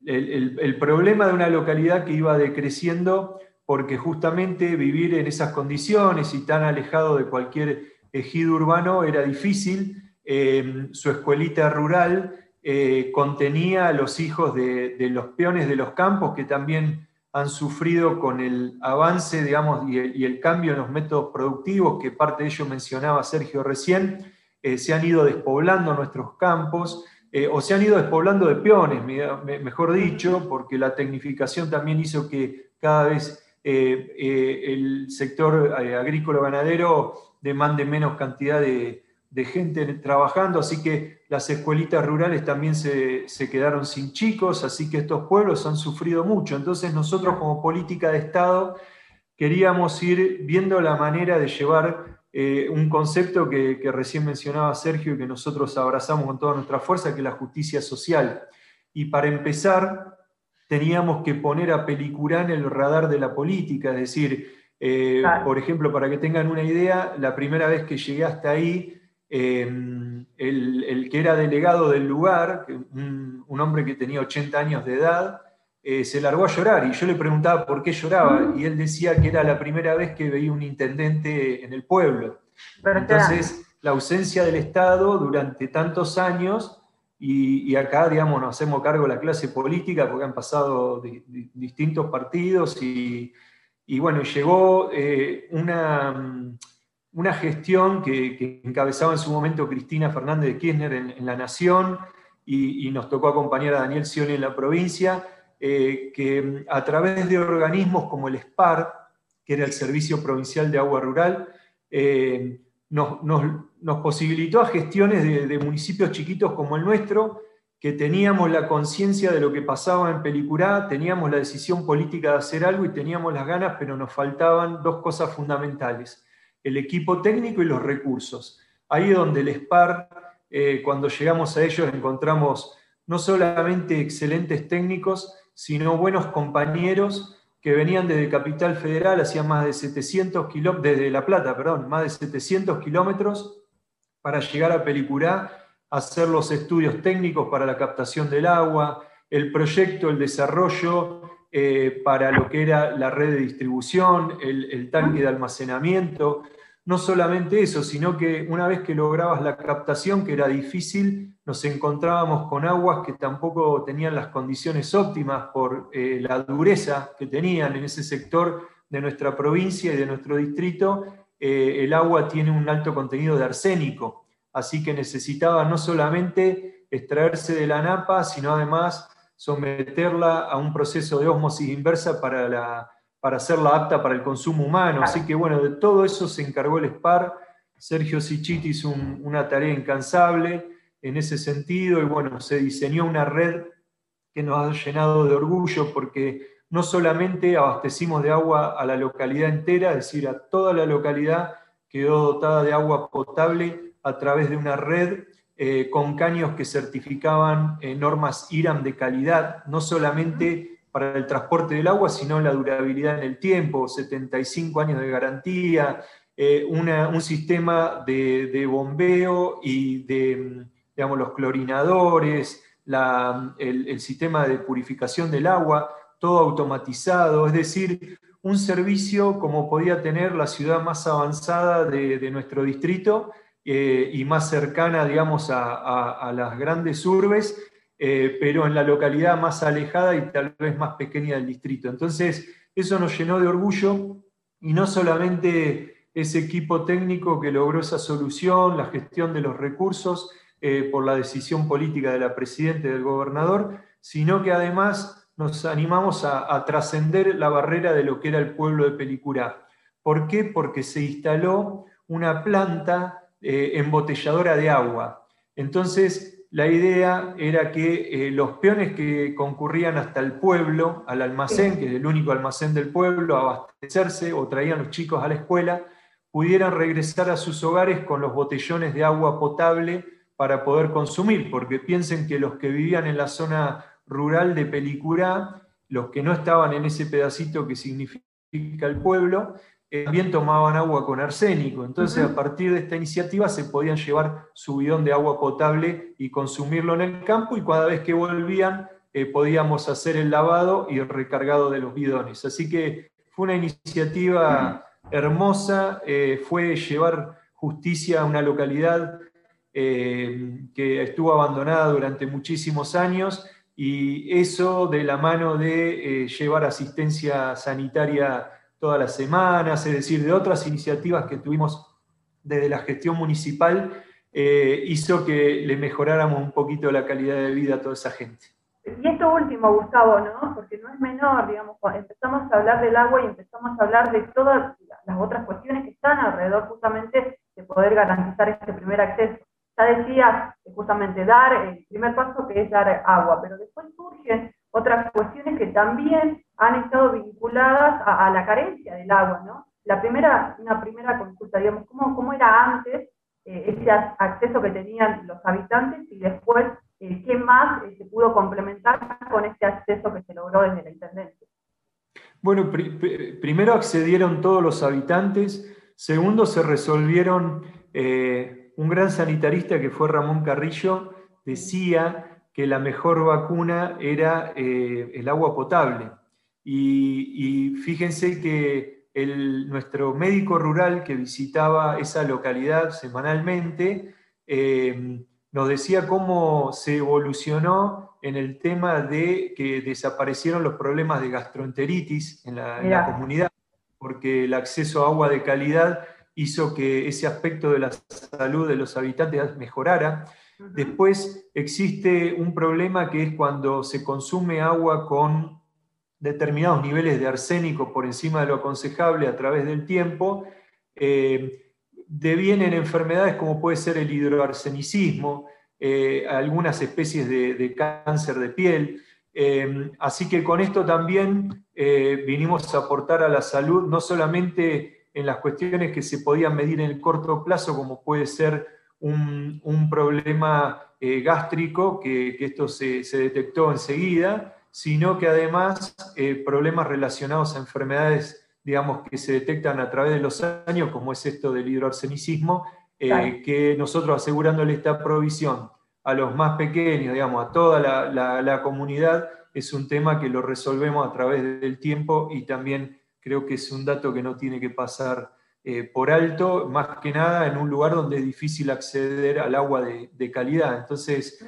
el, problema de una localidad que iba decreciendo porque justamente vivir en esas condiciones y tan alejado de cualquier ejido urbano era difícil. Em, su escuelita rural eh, contenía a los hijos de, los peones de los campos que también han sufrido con el avance, digamos, y el, cambio en los métodos productivos, que parte de ello mencionaba Sergio recién, eh, se han ido despoblando nuestros campos, eh, o se han ido despoblando de peones, mejor dicho, porque la tecnificación también hizo que cada vez el sector agrícola ganadero demande menos cantidad de, gente trabajando, así que las escuelitas rurales también se, se, quedaron sin chicos, así que estos pueblos han sufrido mucho. Entonces nosotros como política de Estado queríamos ir viendo la manera de llevar eh, un concepto que, recién mencionaba Sergio y que nosotros abrazamos con toda nuestra fuerza, que es la justicia social. Y para empezar, teníamos que poner a Pelicurá en el radar de la política, es decir, eh, por ejemplo, para que tengan una idea, la primera vez que llegué hasta ahí, em, el, que era delegado del lugar, un, un, hombre que tenía 80 años de edad, eh, se largó a llorar y yo le preguntaba por qué lloraba y él decía que era la primera vez que veía un intendente en el pueblo. Entonces, la ausencia del Estado durante tantos años y, acá, digamos, nos hacemos cargo de la clase política porque han pasado distintos partidos y, bueno, llegó eh, una, una, gestión que, encabezaba en su momento Cristina Fernández de Kirchner en, La Nación y, nos tocó acompañar a Daniel Scioli en la provincia eh, que a través de organismos como el SPAR, que era el Servicio Provincial de Agua Rural, eh, nos, posibilitó a gestiones de, municipios chiquitos como el nuestro, que teníamos la conciencia de lo que pasaba en Pelicurá, teníamos la decisión política de hacer algo y teníamos las ganas, pero nos faltaban dos cosas fundamentales, el equipo técnico y los recursos. Ahí es donde el SPAR, eh, cuando llegamos a ellos, encontramos no solamente excelentes técnicos, sino buenos compañeros que venían desde Capital Federal, hacían más de 700 kilómetros, desde La Plata, perdón, más de 700 kilómetros para llegar a Pelicurá, hacer los estudios técnicos para la captación del agua, el proyecto, el desarrollo eh, para lo que era la red de distribución, el tanque de almacenamiento, no solamente eso, sino que una vez que lograbas la captación, que era difícil, nos encontrábamos con aguas que tampoco tenían las condiciones óptimas por eh, la dureza que tenían en ese sector de nuestra provincia y de nuestro distrito. Eh, el agua tiene un alto contenido de arsénico, así que necesitaba no solamente extraerse de la napa, sino además someterla a un proceso de osmosis inversa para la para hacerla apta para el consumo humano. Así que bueno, de todo eso se encargó el SPAR. Sergio Sichiti hizo una tarea incansable en ese sentido y bueno, se diseñó una red que nos ha llenado de orgullo porque no solamente abastecimos de agua a la localidad entera, es decir, a toda la localidad quedó dotada de agua potable a través de una red eh, con caños que certificaban eh, normas IRAM de calidad, no solamente para el transporte del agua, sino la durabilidad en el tiempo, 75 años de garantía, eh, un sistema de, bombeo y de, digamos, los clorinadores, el, sistema de purificación del agua, todo automatizado, es decir, un servicio como podía tener la ciudad más avanzada de, nuestro distrito eh, y más cercana, digamos, a las grandes urbes, eh, pero en la localidad más alejada y tal vez más pequeña del distrito. Entonces, eso nos llenó de orgullo y no solamente ese equipo técnico que logró esa solución, la gestión de los recursos eh, por la decisión política de la Presidenta y del gobernador, sino que además nos animamos a, trascender la barrera de lo que era el pueblo de Pelicurá. ¿Por qué? Porque se instaló una planta eh, embotelladora de agua. Entonces, la idea era que eh, los peones que concurrían hasta el pueblo, al almacén, que es el único almacén del pueblo, a abastecerse o traían los chicos a la escuela, pudieran regresar a sus hogares con los botellones de agua potable para poder consumir, porque piensen que los que vivían en la zona rural de Pelicurá, los que no estaban en ese pedacito que significa el pueblo, también tomaban agua con arsénico. Entonces, a partir de esta iniciativa se podían llevar su bidón de agua potable y consumirlo en el campo y cada vez que volvían eh, podíamos hacer el lavado y el recargado de los bidones. Así que fue una iniciativa hermosa, eh, fue llevar justicia a una localidad eh, que estuvo abandonada durante muchísimos años y eso de la mano de llevar asistencia sanitaria todas las semanas, es decir, de otras iniciativas que tuvimos desde la gestión municipal, eh, hizo que le mejoráramos un poquito la calidad de vida a toda esa gente. Y esto último, Gustavo, ¿no? Porque no es menor, digamos, empezamos a hablar del agua y empezamos a hablar de todas las otras cuestiones que están alrededor justamente de poder garantizar este primer acceso. Ya decía justamente dar el primer paso que es dar agua, pero después surgen otras cuestiones que también han estado vinculadas a, la carencia del agua, ¿no? La primera, una primera consulta, digamos, ¿cómo, era antes eh, ese acceso que tenían los habitantes y después eh, qué más eh, se pudo complementar con este acceso que se logró desde la Intendencia. Bueno, primero accedieron todos los habitantes, segundo se resolvieron, un gran sanitarista que fue Ramón Carrillo decía que la mejor vacuna era el agua potable. Y, y fíjense que nuestro médico rural que visitaba esa localidad semanalmente eh, nos decía cómo se evolucionó en el tema de que desaparecieron los problemas de gastroenteritis en la, comunidad, porque el acceso a agua de calidad hizo que ese aspecto de la salud de los habitantes mejorara. Después existe un problema que es cuando se consume agua con determinados niveles de arsénico por encima de lo aconsejable a través del tiempo, eh, devienen enfermedades como puede ser el hidroarsenicismo, eh, algunas especies de, cáncer de piel. Eh, así que con esto también vinimos a aportar a la salud, no solamente en las cuestiones que se podían medir en el corto plazo, como puede ser un, problema gástrico, que, esto se, se detectó enseguida, sino que además eh, problemas relacionados a enfermedades, digamos, que se detectan a través de los años, como es esto del hidroarsenicismo, eh, que nosotros asegurándole esta provisión a los más pequeños, digamos, a toda la, comunidad, es un tema que lo resolvemos a través del tiempo y también creo que es un dato que no tiene que pasar eh, por alto, más que nada en un lugar donde es difícil acceder al agua de, calidad. Entonces,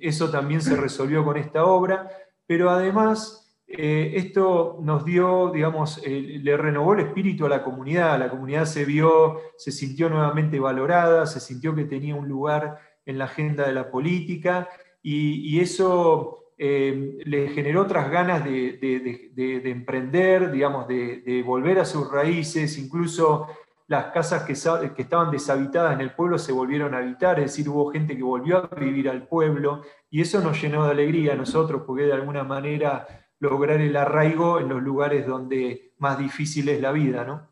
eso también se resolvió con esta obra pero además eh, esto nos dio, digamos, eh, le renovó el espíritu a la comunidad, la comunidad se vio, se sintió nuevamente valorada, se sintió que tenía un lugar en la agenda de la política y, eso eh, le generó otras ganas de, emprender, digamos, de, volver a sus raíces, incluso las casas que, estaban deshabitadas en el pueblo se volvieron a habitar, es decir, hubo gente que volvió a vivir al pueblo y eso nos llenó de alegría a nosotros, porque de alguna manera lograr el arraigo en los lugares donde más difícil es la vida, ¿no?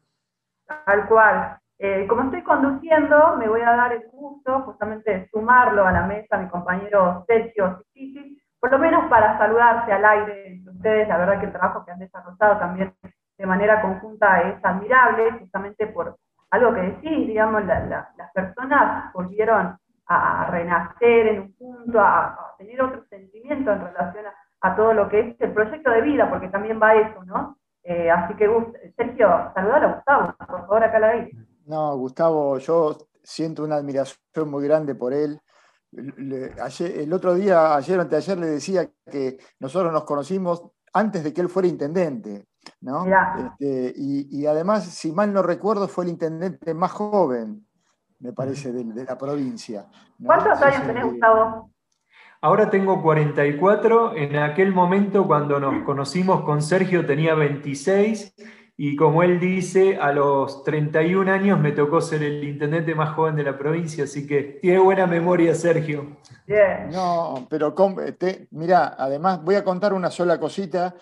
Tal cual. Eh, como estoy conduciendo, me voy a dar el gusto justamente de sumarlo a la mesa a mi compañero Sergio Cicis, por lo menos para saludarse al aire de ustedes. La verdad que el trabajo que han desarrollado también de manera conjunta es admirable, justamente por algo que decís, digamos, las personas volvieron a renacer en un punto, a, tener otro sentimiento en relación a, todo lo que es el proyecto de vida, porque también va eso, ¿no? Eh, así que, Sergio, saludar a Gustavo, por favor, acá la veis. No, Gustavo, yo siento una admiración muy grande por él. El otro día, ayer o anteayer, le decía que nosotros nos conocimos antes de que él fuera intendente. ¿no? Este, y, y, además, si mal no recuerdo, fue el intendente más joven me parece, de, la provincia. ¿Cuántos años tenés, Gustavo? Ahora tengo 44, en aquel momento cuando nos conocimos con Sergio tenía 26 y como él dice, a los 31 años me tocó ser el intendente más joven de la provincia, así que tiene buena memoria Sergio. Bien. No, pero mira, además voy a contar una sola cosita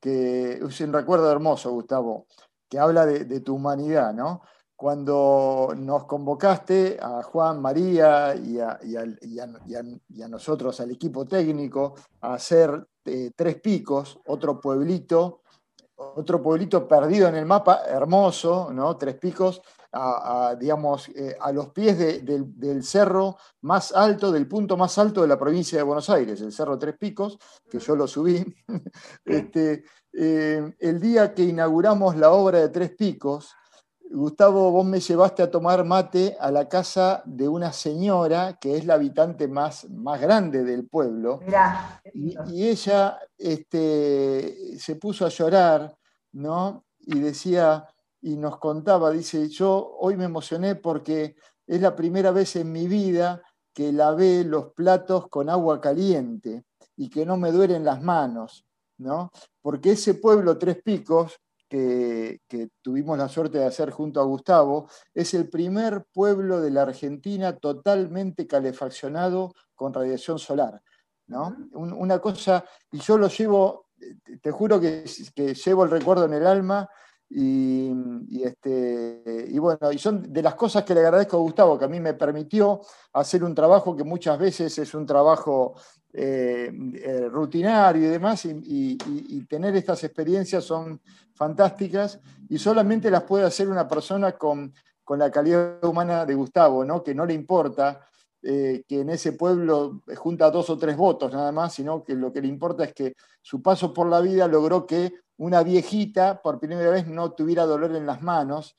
que es un recuerdo hermoso, Gustavo, que habla de, de tu humanidad, ¿no? cuando nos convocaste a Juan, María y a, nosotros, al equipo técnico, a hacer eh, Tres Picos, otro pueblito, otro pueblito perdido en el mapa, hermoso, ¿no? Tres Picos, a, digamos, eh, a los pies del cerro más alto, del punto más alto de la provincia de Buenos Aires, el Cerro Tres Picos, que yo lo subí. este, eh, el día que inauguramos la obra de Tres Picos, Gustavo, vos me llevaste a tomar mate a la casa de una señora que es la habitante más, más grande del pueblo. y, ella este, se puso a llorar, ¿no? Y decía, y nos contaba, dice, yo hoy me emocioné porque es la primera vez en mi vida que lavé los platos con agua caliente y que no me duelen las manos, ¿no? Porque ese pueblo Tres Picos que, tuvimos la suerte de hacer junto a Gustavo, es el primer pueblo de la Argentina totalmente calefaccionado con radiación solar. ¿no? una cosa, y yo lo llevo, te juro que, llevo el recuerdo en el alma, Y, este, y bueno, y son de las cosas que le agradezco a Gustavo, que a mí me permitió hacer un trabajo que muchas veces es un trabajo eh, eh, rutinario y demás, y, tener estas experiencias son fantásticas y solamente las puede hacer una persona con, con la calidad humana de Gustavo, ¿no? que no le importa eh, que en ese pueblo junta dos o tres votos nada más, sino que lo que le importa es que su paso por la vida logró que una viejita por primera vez no tuviera dolor en las manos.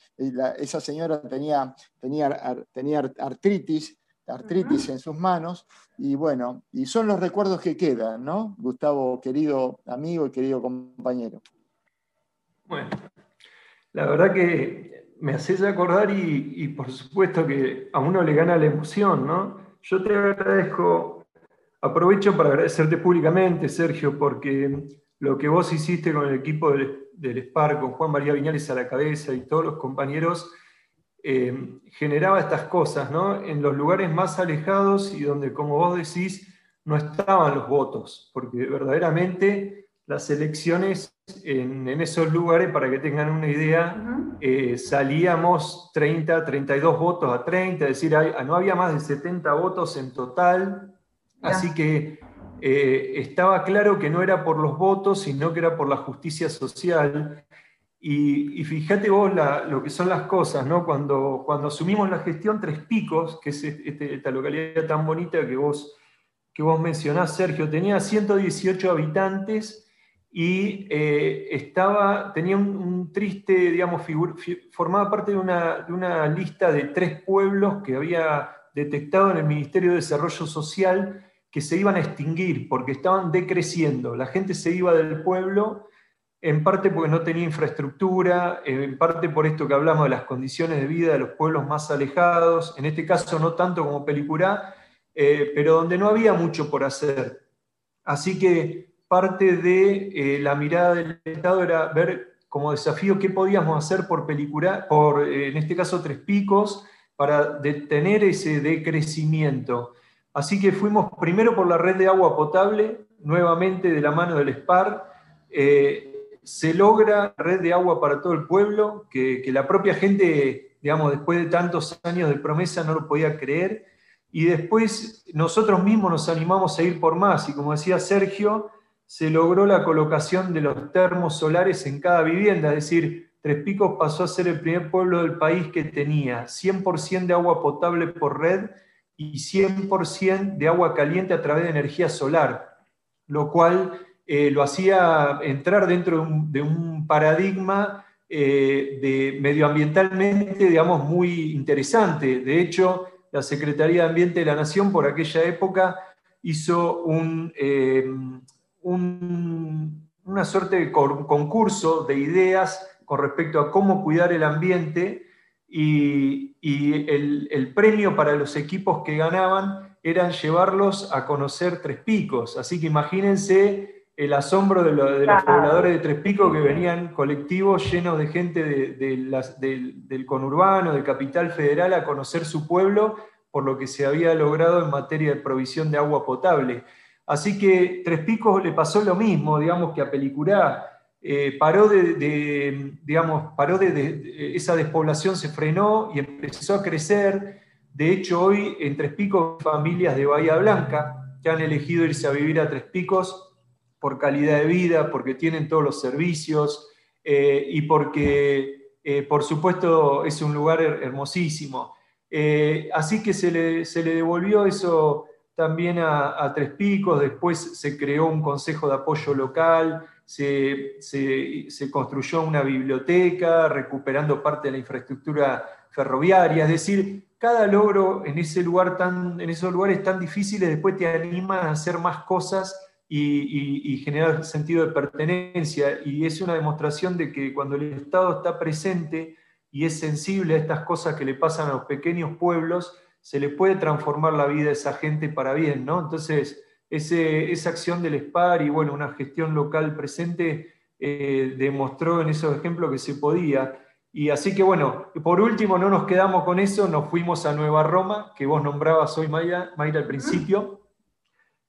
esa señora tenía, tenía, tenía artritis, artritis en sus manos, y bueno, y son los recuerdos que quedan, ¿no? Gustavo, querido amigo y querido compañero. Bueno, la verdad que me haces acordar y, por supuesto que a uno le gana la emoción, ¿no? Yo te agradezco, aprovecho para agradecerte públicamente, Sergio, porque lo que vos hiciste con el equipo del, del SPAR, con Juan María Viñales a la cabeza y todos los compañeros, eh, generaba estas cosas, ¿no? En los lugares más alejados y donde, como vos decís, no estaban los votos, porque verdaderamente las elecciones en, esos lugares, para que tengan una idea, eh, salíamos 30, 32 votos a 30, es decir, no había más de 70 votos en total, así que eh, estaba claro que no era por los votos, sino que era por la justicia social. Y, fíjate vos lo que son las cosas, ¿no? Cuando, cuando asumimos la gestión Tres Picos, que es este, esta localidad tan bonita que vos, que vos mencionás, Sergio, tenía 118 habitantes y eh, estaba, tenía un, triste, digamos, formaba parte de una, de una, lista de tres pueblos que había detectado en el Ministerio de Desarrollo Social que se iban a extinguir porque estaban decreciendo. La gente se iba del pueblo, en parte porque no tenía infraestructura, en parte por esto que hablamos de las condiciones de vida de los pueblos más alejados, en este caso no tanto como Pelicurá, eh, pero donde no había mucho por hacer. Así que parte de eh, la mirada del Estado era ver como desafío qué podíamos hacer por película, por, eh, en este caso, Tres Picos, para detener ese decrecimiento. Así que fuimos primero por la red de agua potable, nuevamente de la mano del SPAR. Se logra red de agua para todo el pueblo, que, la propia gente, digamos, después de tantos años de promesa no lo podía creer. Y después nosotros mismos nos animamos a ir por más. Y como decía Sergio, se logró la colocación de los termos solares en cada vivienda, es decir, Tres Picos pasó a ser el primer pueblo del país que tenía 100% de agua potable por red y 100% de agua caliente a través de energía solar, lo cual eh, lo hacía entrar dentro de un, paradigma eh, de medioambientalmente, digamos, muy interesante. De hecho, la Secretaría de Ambiente de la Nación por aquella época hizo un, eh, una suerte de concurso de ideas con respecto a cómo cuidar el ambiente y, el, premio para los equipos que ganaban eran llevarlos a conocer Tres Picos. Así que imagínense el asombro de, los pobladores de Tres Picos que venían colectivos llenos de gente del conurbano, de Capital Federal, a conocer su pueblo por lo que se había logrado en materia de provisión de agua potable. Así que Tres Picos le pasó lo mismo, digamos, que a Pelicurá. Eh, paró de, digamos, paró de, esa despoblación se frenó y empezó a crecer. De hecho, hoy en Tres Picos familias de Bahía Blanca que han elegido irse a vivir a Tres Picos por calidad de vida, porque tienen todos los servicios eh, y porque, eh, por supuesto, es un lugar hermosísimo. así que se le, se le devolvió eso también a, Tres Picos, después se creó un consejo de apoyo local, se, construyó una biblioteca, recuperando parte de la infraestructura ferroviaria, es decir, cada logro en, ese lugar tan, en esos lugares tan difíciles después te anima a hacer más cosas y, y, generar sentido de pertenencia. Y es una demostración de que cuando el Estado está presente y es sensible a estas cosas que le pasan a los pequeños pueblos, se le puede transformar la vida a esa gente para bien, ¿no? Entonces, esa acción del SPAR y bueno, una gestión local presente eh, demostró en esos ejemplos que se podía. Y así que bueno, por último no nos quedamos con eso, nos fuimos a Nueva Roma, que vos nombrabas hoy, Mayra, Mayra al principio,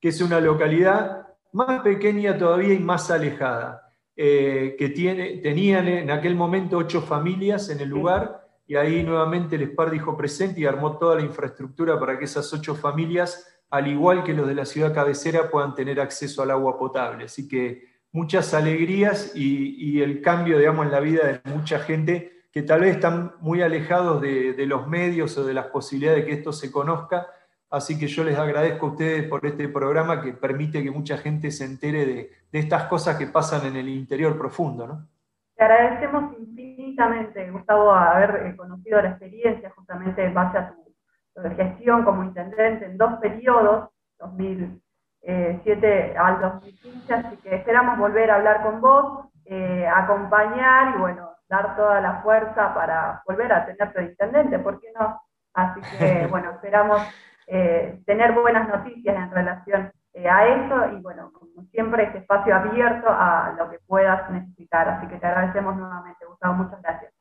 que es una localidad más pequeña todavía y más alejada. eh, que tiene, tenían en aquel momento ocho familias en el lugar y ahí nuevamente el SPAR dijo presente y armó toda la infraestructura para que esas ocho familias, al igual que los de la ciudad cabecera, puedan tener acceso al agua potable. Así que muchas alegrías y, el cambio, digamos, en la vida de mucha gente que tal vez están muy alejados de, los medios o de las posibilidades de que esto se conozca. Así que yo les agradezco a ustedes por este programa que permite que mucha gente se entere de, estas cosas que pasan en el interior profundo. ¿no? Te agradecemos infinitamente, Gustavo, haber eh, conocido la experiencia justamente en base a tu, gestión como intendente en dos periodos, 2007 al 2015, así que esperamos volver a hablar con vos, eh, acompañar y bueno, dar toda la fuerza para volver a tenerte de intendente, ¿por qué no? Así que bueno, esperamos eh, tener buenas noticias en relación eh, a eso y bueno, como siempre, este espacio abierto a lo que puedas necesitar. Así que te agradecemos nuevamente, Gustavo, muchas gracias.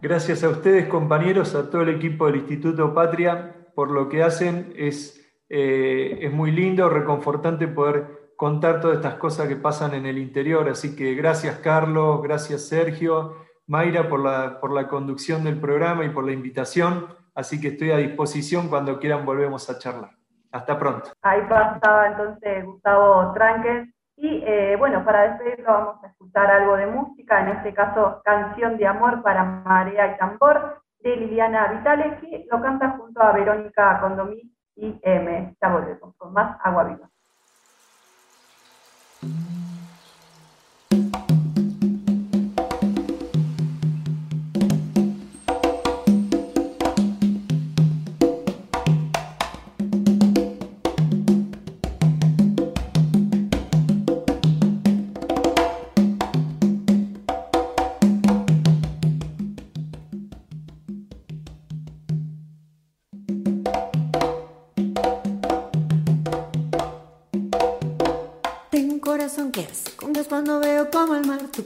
Gracias a ustedes, compañeros, a todo el equipo del Instituto Patria, por lo que hacen. Es, eh, es muy lindo, reconfortante poder contar todas estas cosas que pasan en el interior. Así que gracias, Carlos, gracias, Sergio, Mayra, por la, por la conducción del programa y por la invitación así que estoy a disposición cuando quieran volvemos a charlar. Hasta pronto. Ahí pasaba entonces Gustavo Tranques. Y eh, bueno, para despedirlo vamos a escuchar algo de música, en este caso Canción de Amor para Marea y Tambor, de Liliana Vitales, que lo canta junto a Verónica Condomí y M. Ya volvemos con más Agua Viva.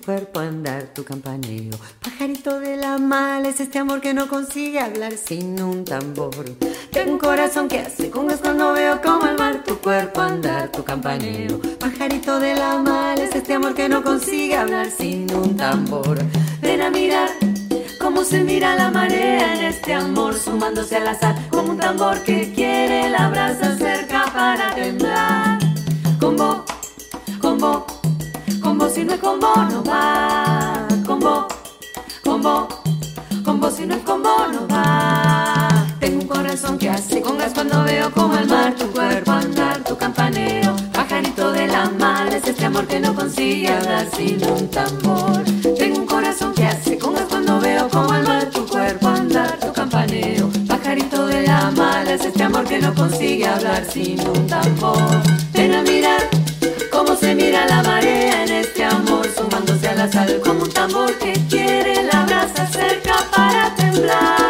Cuerpo andar, tu campaneo. Pajarito de la mal es este amor que no consigue hablar sin un tambor. Tengo un corazón que hace con cuando veo como el mar, tu cuerpo andar, tu campaneo. Pajarito de la mal es este amor que no consigue hablar sin un tambor. Ven a mirar cómo se mira la marea en este amor, sumándose al azar como un tambor que quiere la brasa cerca para temblar. Con vos, con vos si no es con vos no va. Vos, con vos si no es con vos no va. Tengo un corazón que hace congas cuando veo como el mar tu cuerpo andar, tu campaneo. Pajarito de la mar es este amor que no consigue hablar sin un tambor. Tengo un corazón que hace congas cuando veo como el mar tu cuerpo andar, tu campaneo. Pajarito de la mar es este amor que no consigue hablar sin un tambor. Ven a mirar cómo se mira la marea en este amor, sumándose a la sal como un tambor que quiere la brasa cerca para temblar.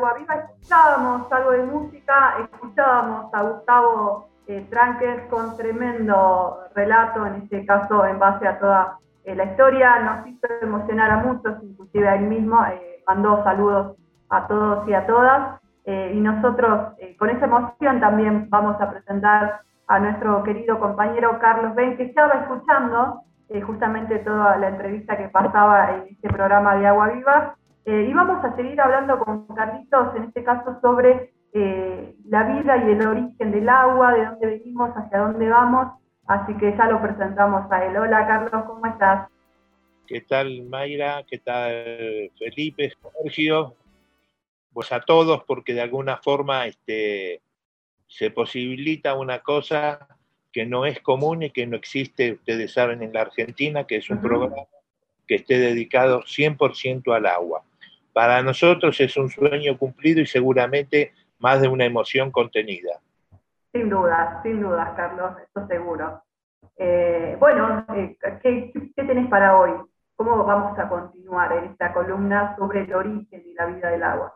De Agua Viva. Escuchábamos algo de música, escuchábamos a Gustavo eh, Tranques con tremendo relato, en este caso en base a toda eh, la historia. Nos hizo emocionar a muchos, inclusive a él mismo. Eh, mandó saludos a todos y a todas. y nosotros con esa emoción también vamos a presentar a nuestro querido compañero Carlos Ben, que estaba escuchando eh, justamente toda la entrevista que pasaba en este programa de Agua Viva. Eh, y vamos a seguir hablando con Carlitos, en este caso, sobre eh, la vida y el origen del agua, de dónde venimos, hacia dónde vamos. Así que ya lo presentamos a él. Hola Carlos, ¿cómo estás? ¿Qué tal Mayra? ¿Qué tal Felipe, Sergio? Pues a todos, porque de alguna forma este, se posibilita una cosa que no es común y que no existe, ustedes saben, en la Argentina, que es un programa que esté dedicado 100% al agua. Para nosotros es un sueño cumplido y seguramente más de una emoción contenida. Sin duda, sin dudas, Carlos, eso seguro. Eh, bueno, eh, ¿qué, ¿qué, tenés para hoy? ¿Cómo vamos a continuar en esta columna sobre el origen y la vida del agua?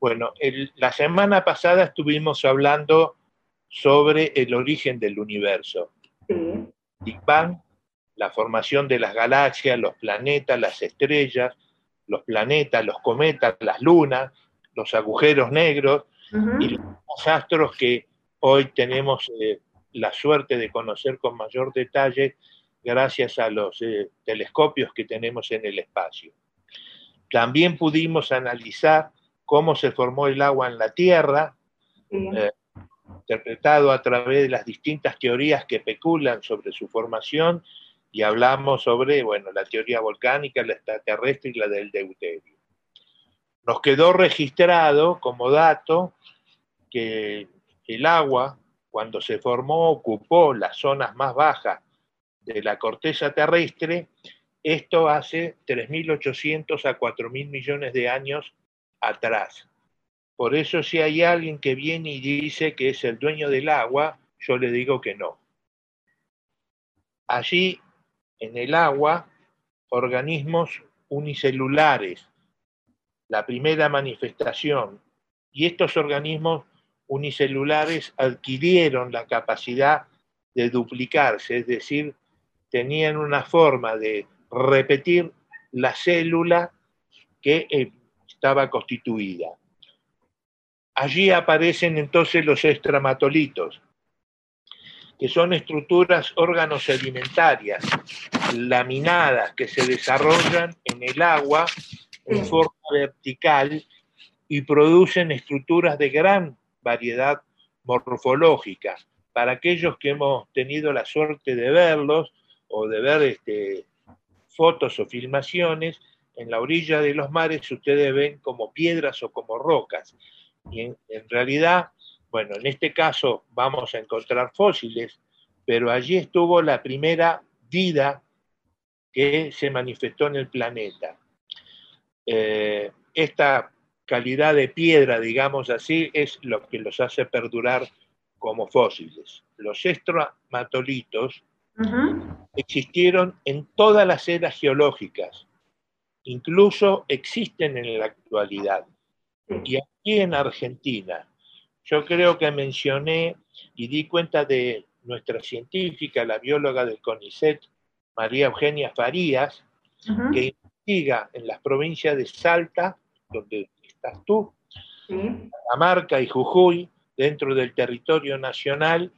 Bueno, la semana pasada estuvimos hablando sobre el origen del universo. Sí. Big Bang, la formación de las galaxias, los planetas, las estrellas, los planetas, los cometas, las lunas, los agujeros negros y los astros que hoy tenemos eh, la suerte de conocer con mayor detalle gracias a los eh, telescopios que tenemos en el espacio. También pudimos analizar cómo se formó el agua en la Tierra, eh, interpretado a través de las distintas teorías que especulan sobre su formación, y hablamos sobre, bueno, la teoría volcánica, la extraterrestre y la del deuterio. Nos quedó registrado como dato que el agua, cuando se formó, ocupó las zonas más bajas de la corteza terrestre, esto hace 3.800 a 4.000 millones de años atrás. Por eso si hay alguien que viene y dice que es el dueño del agua, yo le digo que no. Allí, en el agua, organismos unicelulares, la primera manifestación, y estos organismos unicelulares adquirieron la capacidad de duplicarse, es decir, tenían una forma de repetir la célula que eh, estaba constituida. Allí aparecen entonces los estramatolitos, que son estructuras órganos-sedimentarias, laminadas, que se desarrollan en el agua en forma vertical y producen estructuras de gran variedad morfológica. Para aquellos que hemos tenido la suerte de verlos, o de ver este, fotos o filmaciones, en la orilla de los mares ustedes ven como piedras o como rocas. Y en, realidad, bueno, en este caso vamos a encontrar fósiles, pero allí estuvo la primera vida que se manifestó en el planeta. Eh, esta calidad de piedra, digamos así, es lo que los hace perdurar como fósiles. Los estromatolitos existieron en todas las eras geológicas, incluso existen en la actualidad. Y aquí en Argentina, yo creo que mencioné y di cuenta de nuestra científica, la bióloga del CONICET, María Eugenia Farías, que investiga en las provincias de Salta, donde estás tú, Catamarca y Jujuy, dentro del territorio nacional,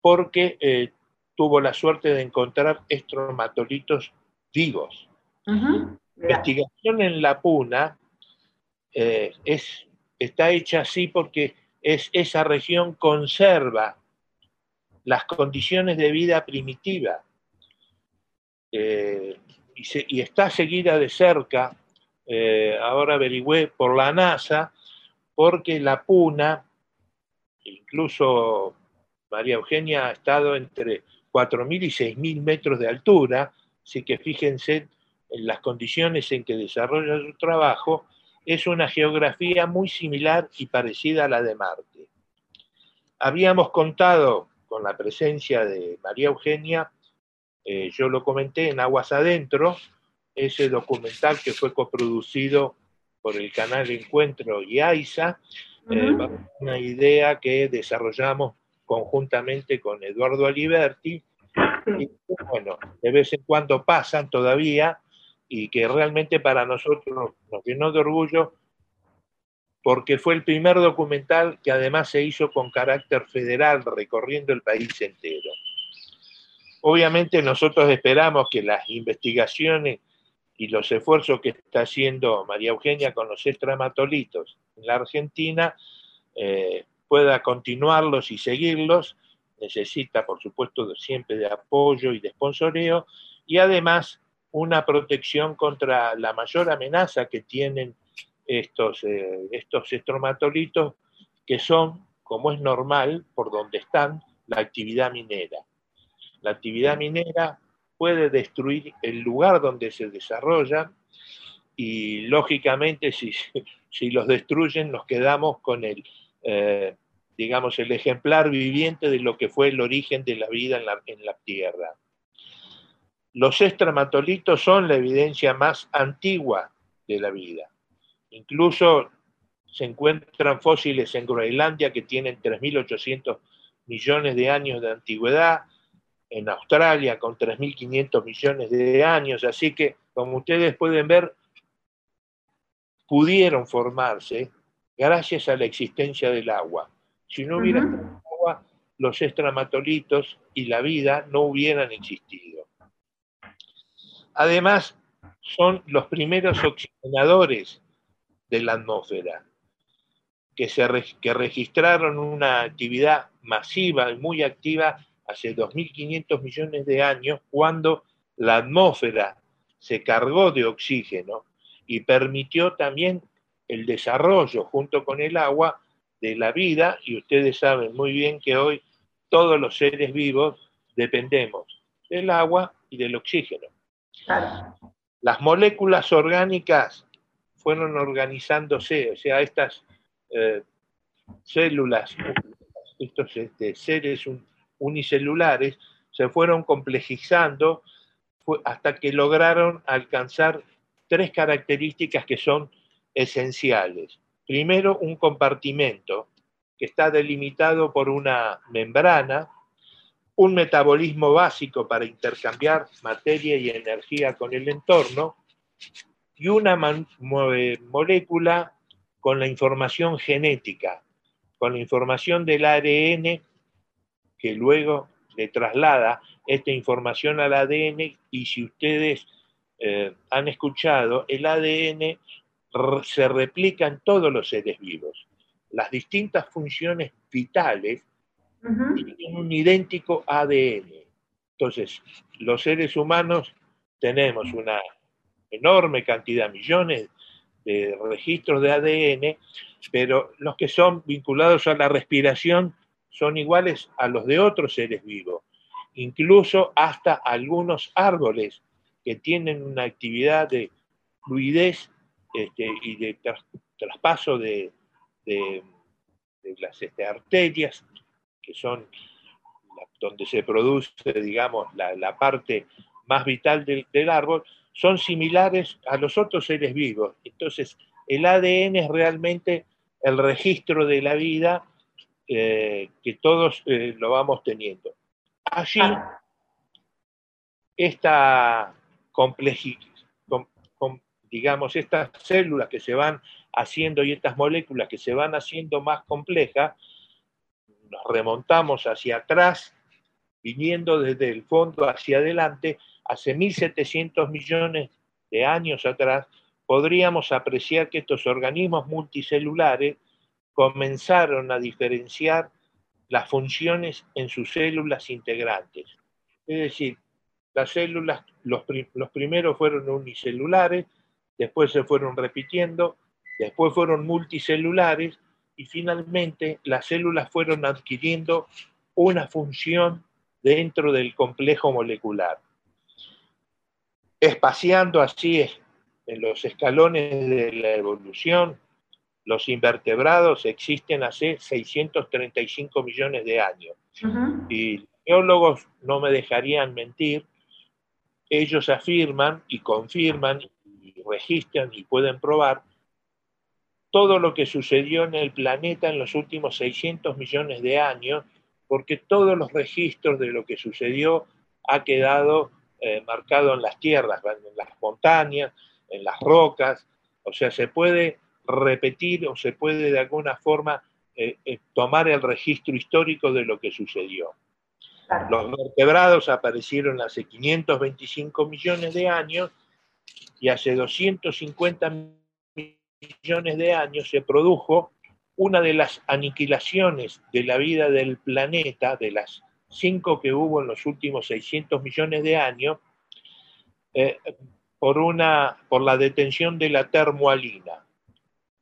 porque eh, tuvo la suerte de encontrar estromatolitos vivos. La investigación en la puna eh, es, está hecha así porque es, esa región conserva las condiciones de vida primitiva eh, y, está seguida de cerca, eh, ahora averigüé, por la NASA, porque la puna, incluso María Eugenia ha estado entre 4.000 y 6.000 metros de altura, así que fíjense en las condiciones en que desarrolla su trabajo, es una geografía muy similar y parecida a la de Marte. Habíamos contado con la presencia de María Eugenia, eh, yo lo comenté en Aguas Adentro, ese documental que fue coproducido por el canal Encuentro y AISA, eh, una idea que desarrollamos conjuntamente con Eduardo Aliberti, y bueno, de vez en cuando pasan todavía y que realmente para nosotros nos llenó de orgullo porque fue el primer documental que además se hizo con carácter federal recorriendo el país entero. Obviamente nosotros esperamos que las investigaciones y los esfuerzos que está haciendo María Eugenia con los estramatolitos en la Argentina eh, pueda continuarlos y seguirlos, necesita, por supuesto, siempre de apoyo y de sponsoreo, y además una protección contra la mayor amenaza que tienen estos, eh, estos estromatolitos, que son, como es normal, por donde están, la actividad minera. La actividad minera puede destruir el lugar donde se desarrollan y lógicamente si, si los destruyen nos quedamos con el, eh, digamos, el ejemplar viviente de lo que fue el origen de la vida en la, en la Tierra. Los estramatolitos son la evidencia más antigua de la vida. Incluso se encuentran fósiles en Groenlandia que tienen 3.800 millones de años de antigüedad, en Australia con 3.500 millones de años, así que como ustedes pueden ver, pudieron formarse gracias a la existencia del agua. Si no hubiera agua, los estramatolitos y la vida no hubieran existido. Además, son los primeros oxigenadores de la atmósfera, que, se, que registraron una actividad masiva y muy activa hace 2.500 millones de años, cuando la atmósfera se cargó de oxígeno y permitió también el desarrollo junto con el agua de la vida, y ustedes saben muy bien que hoy todos los seres vivos dependemos del agua y del oxígeno. Las moléculas orgánicas fueron organizándose, o sea, estas eh, células, estos este, seres unicelulares, se fueron complejizando hasta que lograron alcanzar tres características que son esenciales. Primero, un compartimento que está delimitado por una membrana, un metabolismo básico para intercambiar materia y energía con el entorno y una molécula con la información genética, con la información del ARN que luego le traslada esta información al ADN y si ustedes eh, han escuchado, el ADN se replica en todos los seres vivos. Las distintas funciones vitales tienen un idéntico ADN. Entonces, los seres humanos tenemos una enorme cantidad, millones de registros de ADN, pero los que son vinculados a la respiración son iguales a los de otros seres vivos, incluso hasta algunos árboles que tienen una actividad de fluidez este, y de traspaso de, las este, arterias, que son donde se produce, digamos, la, parte más vital del, árbol, son similares a los otros seres vivos. Entonces, el ADN es realmente el registro de la vida eh, que todos eh, lo vamos teniendo. Allí, esta digamos, estas células que se van haciendo y estas moléculas que se van haciendo más complejas, nos remontamos hacia atrás, viniendo desde el fondo hacia adelante, hace 1.700 millones de años atrás, podríamos apreciar que estos organismos multicelulares comenzaron a diferenciar las funciones en sus células integrantes. Es decir, las células, los, primeros fueron unicelulares, después se fueron repitiendo, después fueron multicelulares y finalmente las células fueron adquiriendo una función dentro del complejo molecular. Espaciando así en los escalones de la evolución, los invertebrados existen hace 635 millones de años. Y los biólogos no me dejarían mentir ellos afirman y confirman y registran y pueden probar todo lo que sucedió en el planeta en los últimos 600 millones de años, porque todos los registros de lo que sucedió ha quedado eh, marcado en las tierras, en las montañas, en las rocas, o sea, se puede repetir o se puede de alguna forma eh, eh, tomar el registro histórico de lo que sucedió. Los vertebrados aparecieron hace 525 millones de años y hace 250 millones de años se produjo una de las aniquilaciones de la vida del planeta, de las cinco que hubo en los últimos 600 millones de años, eh, por, una, por la detención de la termoalina.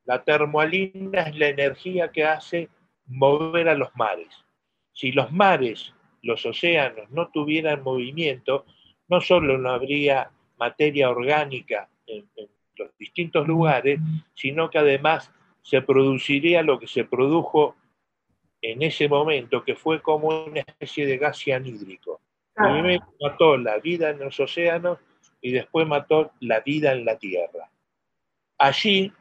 La termoalina es la energía que hace mover a los mares. Si los mares, los océanos no tuvieran movimiento, no solo no habría materia orgánica en los distintos lugares, sino que además se produciría lo que se produjo en ese momento, que fue como una especie de gas cianhídrico. Primero mató la vida en los océanos y después mató la vida en la tierra. Allí,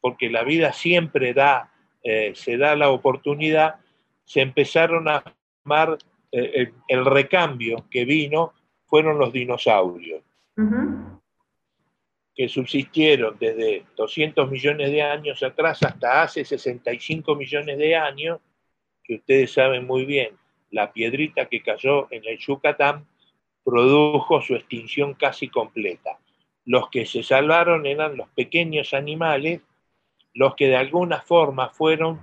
porque la vida siempre da, eh, se da la oportunidad, se empezaron a formar eh, el, recambio que vino, fueron los dinosaurios, que subsistieron desde 200 millones de años atrás hasta hace 65 millones de años, que ustedes saben muy bien, la piedrita que cayó en el Yucatán produjo su extinción casi completa. Los que se salvaron eran los pequeños animales, los que de alguna forma fueron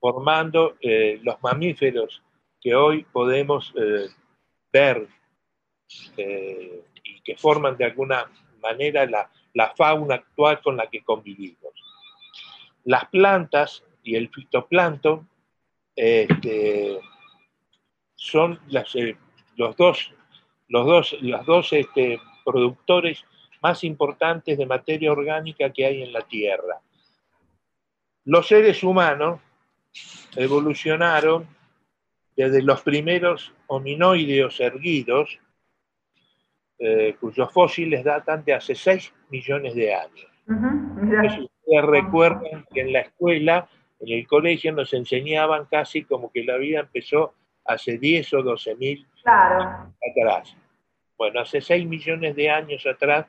formando eh, los mamíferos que hoy podemos eh, ver eh, y que forman de alguna manera la, la, fauna actual con la que convivimos. Las plantas y el fitoplancton este, son eh, los dos, los dos, los dos este, productores más importantes de materia orgánica que hay en la Tierra. Los seres humanos evolucionaron desde los primeros hominoideos erguidos, eh, cuyos fósiles datan de hace 6 millones de años. ustedes recuerdan que en la escuela en el colegio nos enseñaban casi como que la vida empezó hace 10 o 12 mil atrás. Bueno, hace 6 millones de años atrás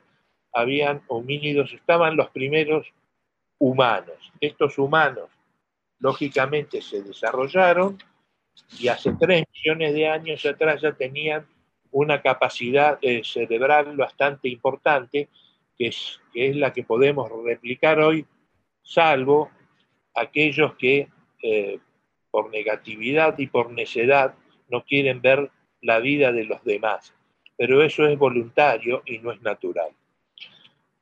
habían homínidos, estaban los primeros humanos. Estos humanos, lógicamente, se desarrollaron y hace 3 millones de años atrás ya tenían una capacidad eh, cerebral bastante importante, que es, que es la que podemos replicar hoy, salvo aquellos que eh, por negatividad y por necedad no quieren ver la vida de los demás. Pero eso es voluntario y no es natural.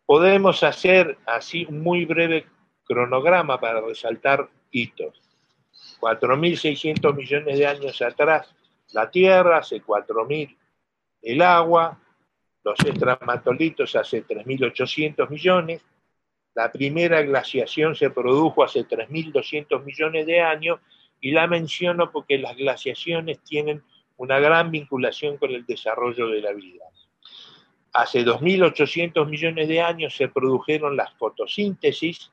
Podemos hacer así un muy breve cronograma para resaltar hitos. 4.600 millones de años atrás, la Tierra, hace 4.000 el agua, los estramatolitos hace 3.800 millones, la primera glaciación se produjo hace 3.200 millones de años y la menciono porque las glaciaciones tienen una gran vinculación con el desarrollo de la vida. Hace 2.800 millones de años se produjeron las fotosíntesis,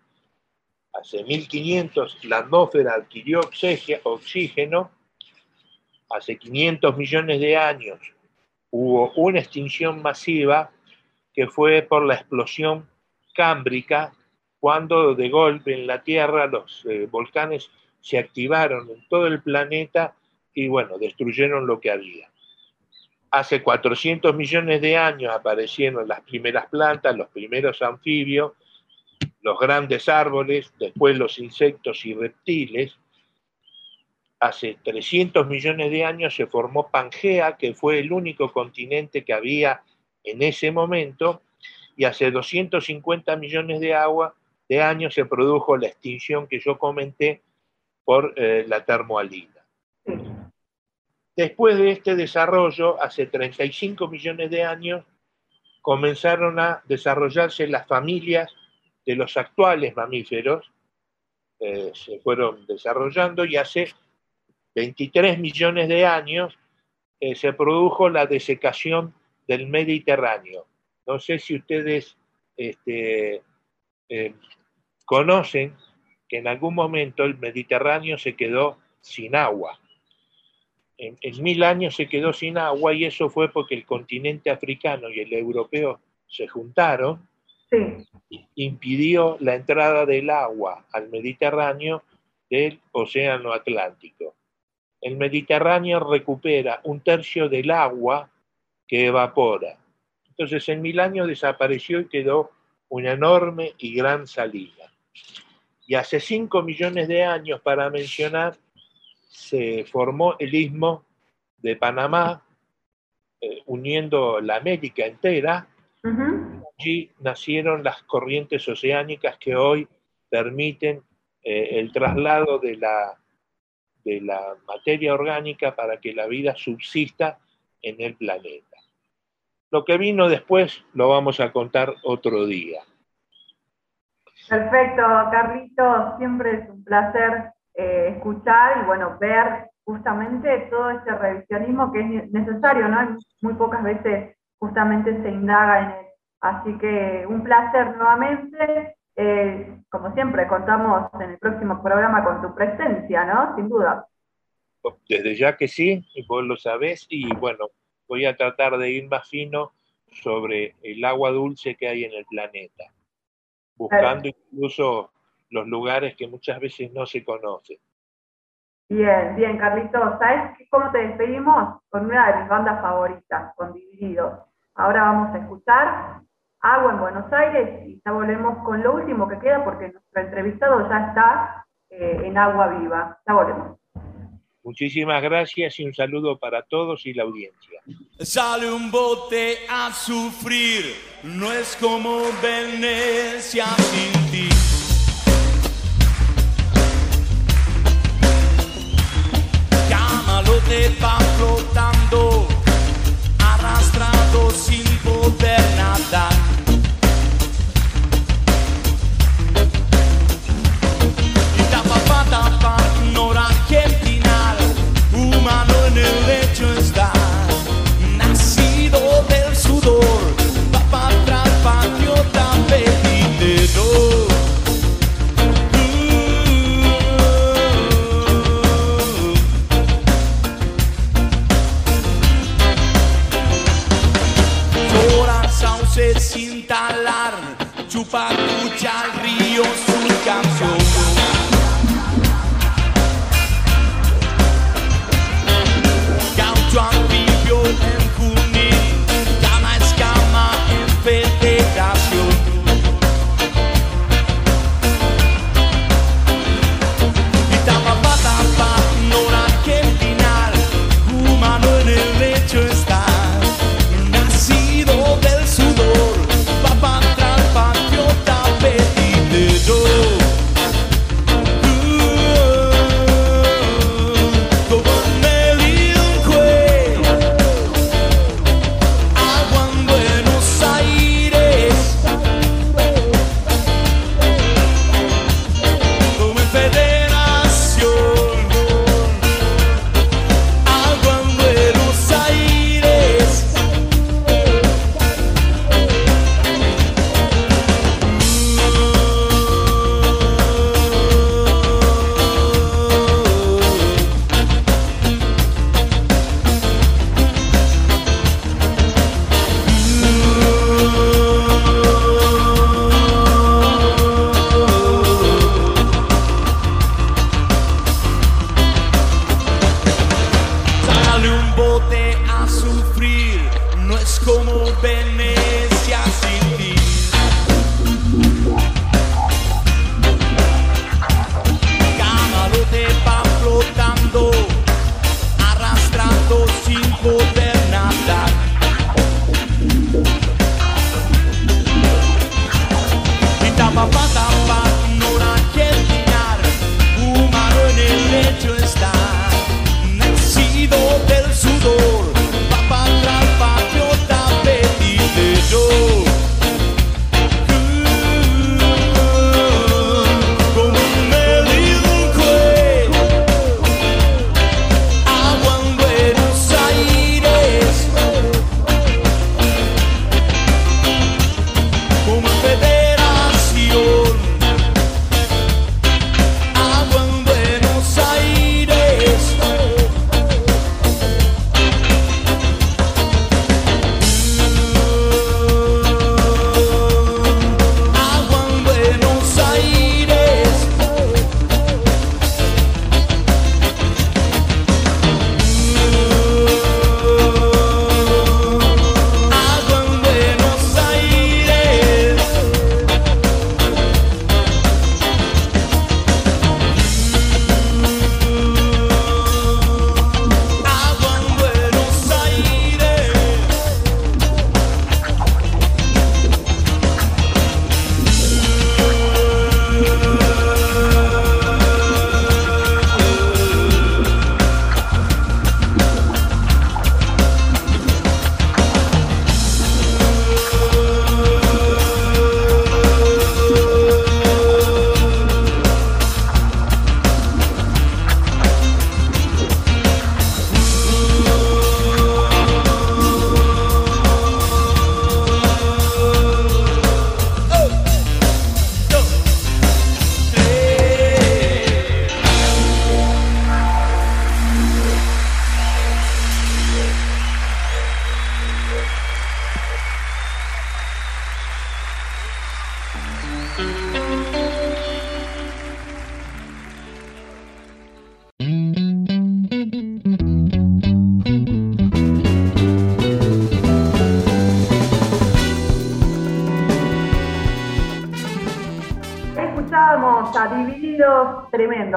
hace 1.500 la atmósfera adquirió oxígeno, hace 500 millones de años hubo una extinción masiva que fue por la explosión cámbrica, cuando de golpe en la Tierra los eh, volcanes se activaron en todo el planeta y bueno, destruyeron lo que había. Hace 400 millones de años aparecieron las primeras plantas, los primeros anfibios, los grandes árboles, después los insectos y reptiles. Hace 300 millones de años se formó Pangea, que fue el único continente que había en ese momento, y hace 250 millones de, años se produjo la extinción que yo comenté por eh, la termoalina. Después de este desarrollo, hace 35 millones de años, comenzaron a desarrollarse las familias de los actuales mamíferos, eh, se fueron desarrollando y hace 23 millones de años eh, se produjo la desecación del Mediterráneo. No sé si ustedes este, eh, conocen que en algún momento el Mediterráneo se quedó sin agua. En, mil años se quedó sin agua y eso fue porque el continente africano y el europeo se juntaron, impidió la entrada del agua al Mediterráneo del Océano Atlántico. El Mediterráneo recupera un tercio del agua que evapora entonces en mil años desapareció y quedó una enorme y gran salida. Y hace cinco millones de años, para mencionar, se formó el istmo de Panamá, eh, uniendo la América entera. Allí nacieron las corrientes oceánicas que hoy permiten eh, el traslado de la, de la materia orgánica para que la vida subsista en el planeta. Lo que vino después lo vamos a contar otro día. Perfecto, Carlito, siempre es un placer eh, escuchar y bueno, ver justamente todo ese revisionismo que es necesario, ¿no? Muy pocas veces justamente se indaga en él. Así que un placer nuevamente. Eh, como siempre, contamos en el próximo programa con tu presencia, ¿no? Sin duda. Desde ya que sí, vos lo sabés, y bueno, voy a tratar de ir más fino sobre el agua dulce que hay en el planeta, buscando incluso los lugares que muchas veces no se conocen. Bien, bien, Carlitos. ¿Sabes cómo te despedimos? Con una de mis bandas favoritas, con Divididos. Ahora vamos a escuchar Agua en Buenos Aires y ya volvemos con lo último que queda porque nuestro entrevistado ya está eh, en Agua Viva. Ya volvemos. Muchísimas gracias y un saludo para todos y la audiencia. Sale un bote a sufrir, no es como Venecia sin ti. Llámalo te va flotando, arrastrado sin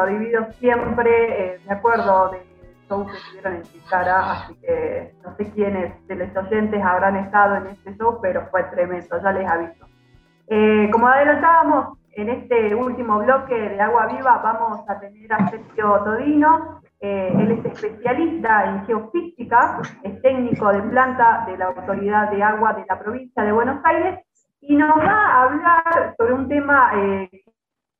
tremendo, divididos siempre, eh, de acuerdo de show que tuvieron en Chicara, así que no sé quiénes de los oyentes habrán estado en este show, pero fue tremendo, ya les aviso. Eh, como adelantábamos, en este último bloque de Agua Viva vamos a tener a Sergio Todino, eh, él es especialista en geofísica, es técnico de planta de la Autoridad de Agua de la provincia de Buenos Aires y nos va a hablar sobre un tema eh,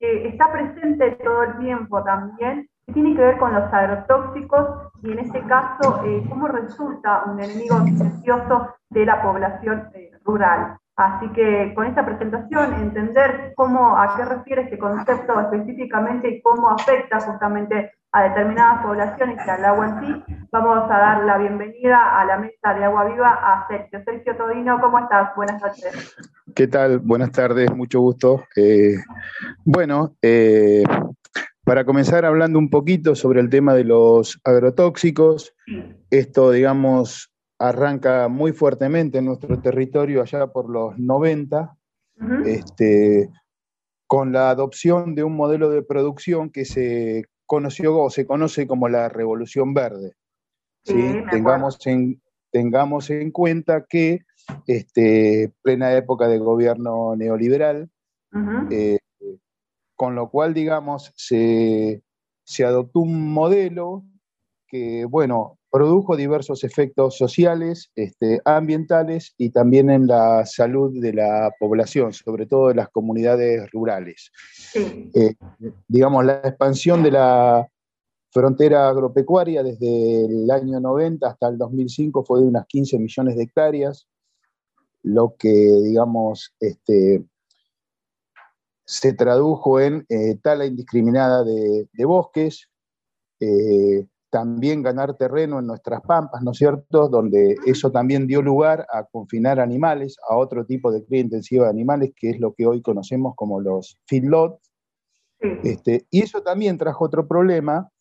está presente todo el tiempo también, que tiene que ver con los agrotóxicos y en este caso eh, cómo resulta un enemigo silencioso de la población rural. Así que con esta presentación, entender cómo, a qué refiere este concepto específicamente y cómo afecta justamente a determinadas poblaciones y al agua en sí, vamos a dar la bienvenida a la mesa de Agua Viva a Sergio. Sergio Todino, ¿cómo estás? Buenas noches. ¿Qué tal? Buenas tardes, mucho gusto. Eh, bueno, eh, para comenzar hablando un poquito sobre el tema de los agrotóxicos, esto, digamos, arranca muy fuertemente en nuestro territorio allá por los 90, este, con la adopción de un modelo de producción que se conoció o se conoce como la Revolución Verde. tengamos, en, tengamos en cuenta que este, plena época de gobierno neoliberal, eh, con lo cual, digamos, se, se adoptó un modelo que, bueno, produjo diversos efectos sociales, este, ambientales y también en la salud de la población, sobre todo de las comunidades rurales. Eh, digamos, la expansión de la frontera agropecuaria desde el año 90 hasta el 2005 fue de unas 15 millones de hectáreas, lo que, digamos, este, se tradujo en eh, tala indiscriminada de, bosques, eh, también ganar terreno en nuestras pampas, ¿no es cierto? Donde eso también dio lugar a confinar animales, a otro tipo de cría intensiva de animales, que es lo que hoy conocemos como los feedlots. Este, y eso también trajo otro problema,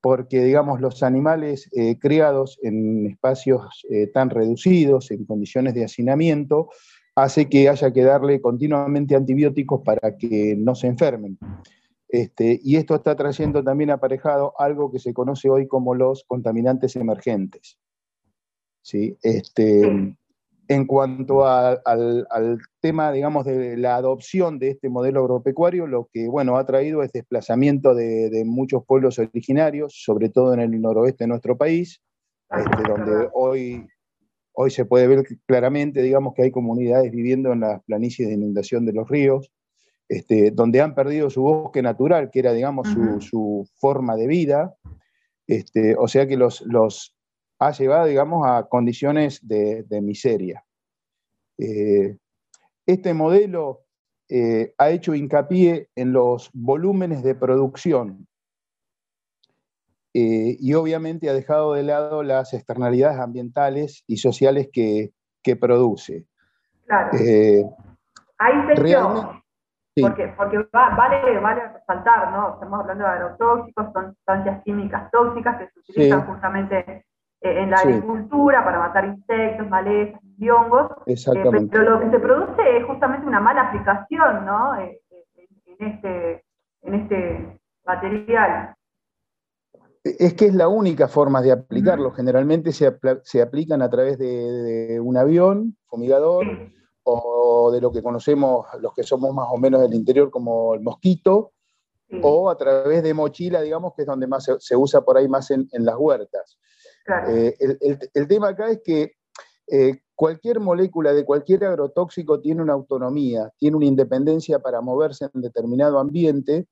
porque, digamos, los animales eh, criados en espacios eh, tan reducidos, en condiciones de hacinamiento, hace que haya que darle continuamente antibióticos para que no se enfermen. Este, y esto está trayendo también aparejado algo que se conoce hoy como los contaminantes emergentes. ¿sí? Este, en cuanto al, tema, digamos, de la adopción de este modelo agropecuario, lo que, bueno, ha traído es desplazamiento de, muchos pueblos originarios, sobre todo en el noroeste de nuestro país, este, donde hoy, hoy se puede ver claramente, digamos, que hay comunidades viviendo en las planicies de inundación de los ríos, este, donde han perdido su bosque natural, que era, digamos, su, forma de vida, este, o sea que los, los, ha llevado, digamos, a condiciones de, miseria. Eh, este modelo eh, ha hecho hincapié en los volúmenes de producción eh, y obviamente ha dejado de lado las externalidades ambientales y sociales que, produce. Claro. Ahí se porque, porque vale, vale resaltar, ¿no? Estamos hablando de agrotóxicos, son sustancias químicas tóxicas que se utilizan justamente eh, en la agricultura para matar insectos, malezas y hongos. Eh, pero lo que se produce es justamente una mala aplicación, ¿no? Eh, en, este, en este material. Es que es la única forma de aplicarlo. Generalmente se, se, aplican a través de, un avión, fumigador o de lo que conocemos los que somos más o menos del interior como el mosquito, o a través de mochila, digamos, que es donde más se, usa por ahí más en, las huertas. Eh, el, tema acá es que eh, cualquier molécula de cualquier agrotóxico tiene una autonomía, tiene una independencia para moverse en determinado ambiente,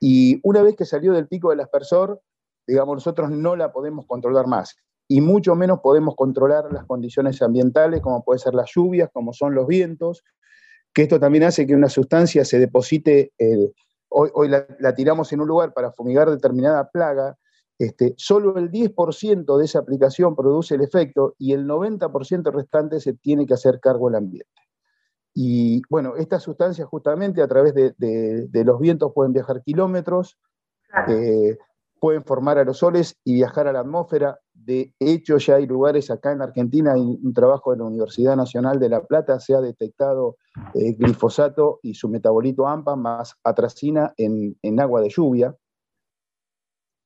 y una vez que salió del pico del aspersor, digamos, nosotros no la podemos controlar más y mucho menos podemos controlar las condiciones ambientales, como pueden ser las lluvias, como son los vientos, que esto también hace que una sustancia se deposite, eh, hoy, la, tiramos en un lugar para fumigar determinada plaga, este, solo el 10% de esa aplicación produce el efecto y el 90% restante se tiene que hacer cargo del ambiente. Y bueno, estas sustancias justamente a través de, los vientos pueden viajar kilómetros, eh, pueden formar aerosoles y viajar a la atmósfera de hecho, ya hay lugares acá en Argentina, hay un trabajo de la Universidad Nacional de La Plata, se ha detectado eh, glifosato y su metabolito AMPA más atracina en, agua de lluvia.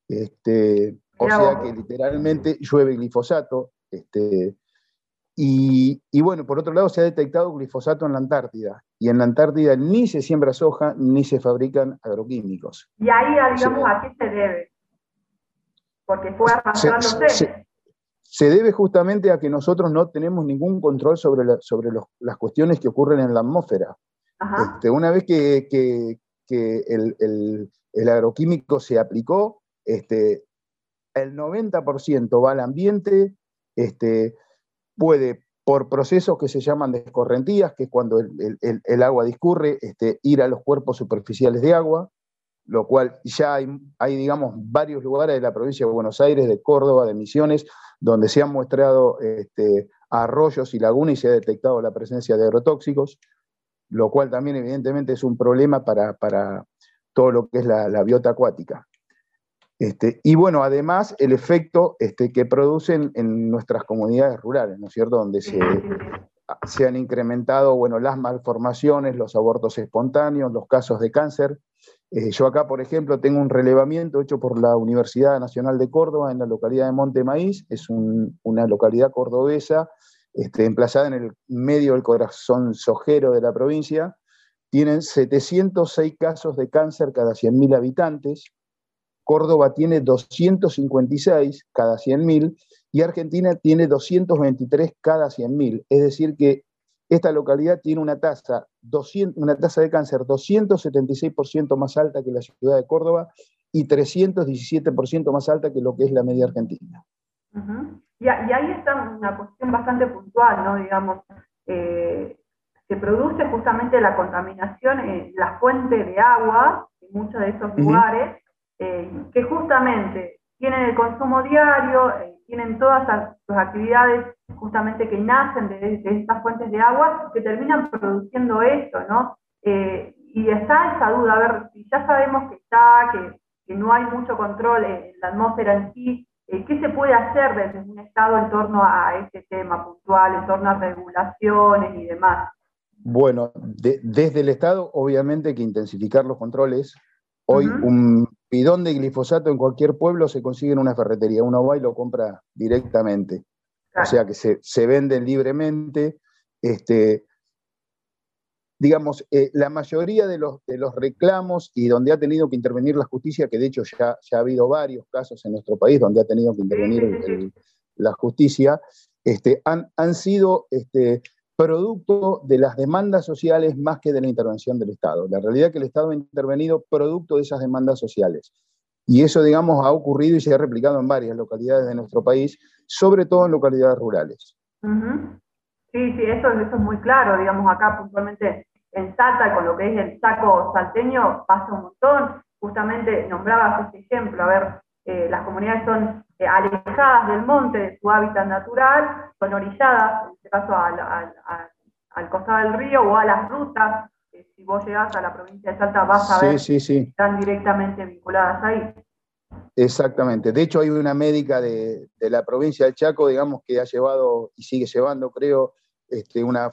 Este, o sea que literalmente llueve glifosato. Este, y, bueno, por otro lado, se ha detectado glifosato en la Antártida. Y en la Antártida ni se siembra soja ni se fabrican agroquímicos. Y ahí, digamos, ¿a qué se debe? Porque fue arrastrándose. Se, se, debe justamente a que nosotros no tenemos ningún control sobre, sobre las cuestiones que ocurren en la atmósfera. Este, una vez que, el, agroquímico se aplicó, este, el 90% va al ambiente, este, puede, por procesos que se llaman descorrentías, que es cuando el, agua discurre, ir a los cuerpos superficiales de agua, lo cual ya hay, digamos, varios lugares de la provincia de Buenos Aires, de Córdoba, de Misiones, donde se han muestrado este, arroyos y lagunas y se ha detectado la presencia de agrotóxicos, lo cual también evidentemente es un problema para, todo lo que es la biota acuática. Este, y bueno, además el efecto este, que producen en nuestras comunidades rurales, ¿no es cierto? Donde se, se, han incrementado bueno, las malformaciones, los abortos espontáneos, los casos de cáncer. Eh, yo acá, por ejemplo, tengo un relevamiento hecho por la Universidad Nacional de Córdoba en la localidad de Monte Maíz, es una localidad cordobesa este, emplazada en el medio del corazón sojero de la provincia. Tienen 706 casos de cáncer cada 100.000 habitantes, Córdoba tiene 256 cada 100.000 y Argentina tiene 223 cada 100.000. Es decir, que esta localidad tiene una tasa, una tasa de cáncer 276% más alta que la ciudad de Córdoba y 317% más alta que lo que es la media argentina. y, ahí está una cuestión bastante puntual, ¿no? Digamos, eh, se produce justamente la contaminación en la fuente de agua en muchos de esos lugares, eh, que justamente tienen el consumo diario, eh, tienen todas las, actividades justamente que nacen de, estas fuentes de agua, que terminan produciendo esto, ¿no? Eh, y está esa duda, a ver, si ya sabemos que está, que, no hay mucho control en la atmósfera en sí, ¿qué se puede hacer desde un Estado en torno a este tema puntual, en torno a regulaciones y demás? Bueno, desde el Estado, obviamente que intensificar los controles. Hoy un bidón de glifosato en cualquier pueblo se consigue en una ferretería. Uno va y lo compra directamente. O sea que se, venden libremente. Este, digamos, eh, la mayoría de los, de los reclamos y donde ha tenido que intervenir la justicia, que de hecho ya, ya ha habido varios casos en nuestro país donde ha tenido que intervenir la justicia, este, han, han sido este, producto de las demandas sociales más que de la intervención del Estado. La realidad es que el Estado ha intervenido producto de esas demandas sociales. Y eso, digamos, ha ocurrido y se ha replicado en varias localidades de nuestro país, sobre todo en localidades rurales. Sí, sí, eso, es muy claro, digamos, acá puntualmente en Salta, con lo que es el saco salteño, pasa un montón. Justamente nombrabas este ejemplo, a ver, eh, las comunidades son eh, alejadas del monte, de su hábitat natural, son orilladas, en este caso al, costado del río o a las rutas. si vos llegás a la provincia de Salta vas a ver que están directamente vinculadas ahí. Exactamente. De hecho, hay una médica de, la provincia del Chaco, digamos, que ha llevado y sigue llevando, creo, este, una,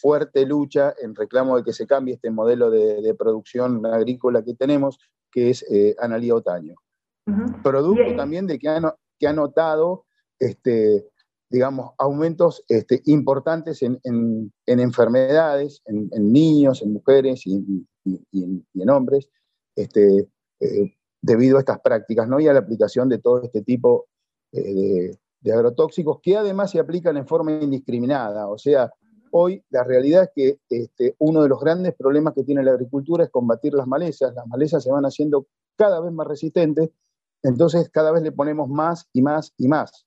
fuerte lucha en reclamo de que se cambie este modelo de, producción agrícola que tenemos, que es eh, Analía Otaño. Producto también de que ha, que ha notado, este, digamos, aumentos este, importantes en, enfermedades, en, niños, en mujeres y, en, hombres, este, eh, debido a estas prácticas, ¿no? y a la aplicación de todo este tipo eh, de, agrotóxicos que además se aplican en forma indiscriminada. O sea, hoy la realidad es que este, uno de los grandes problemas que tiene la agricultura es combatir las malezas. Las malezas se van haciendo cada vez más resistentes entonces cada vez le ponemos más y más y más.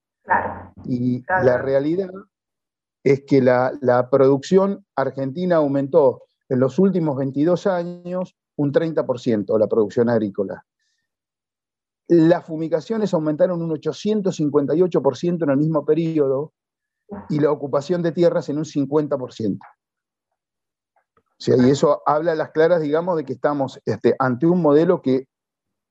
Y la realidad es que la, producción argentina aumentó en los últimos 22 años un 30%, la producción agrícola. Las fumigaciones aumentaron un 858% en el mismo periodo y la ocupación de tierras en un 50%. O sea, y eso habla a las claras, digamos, de que estamos este, ante un modelo que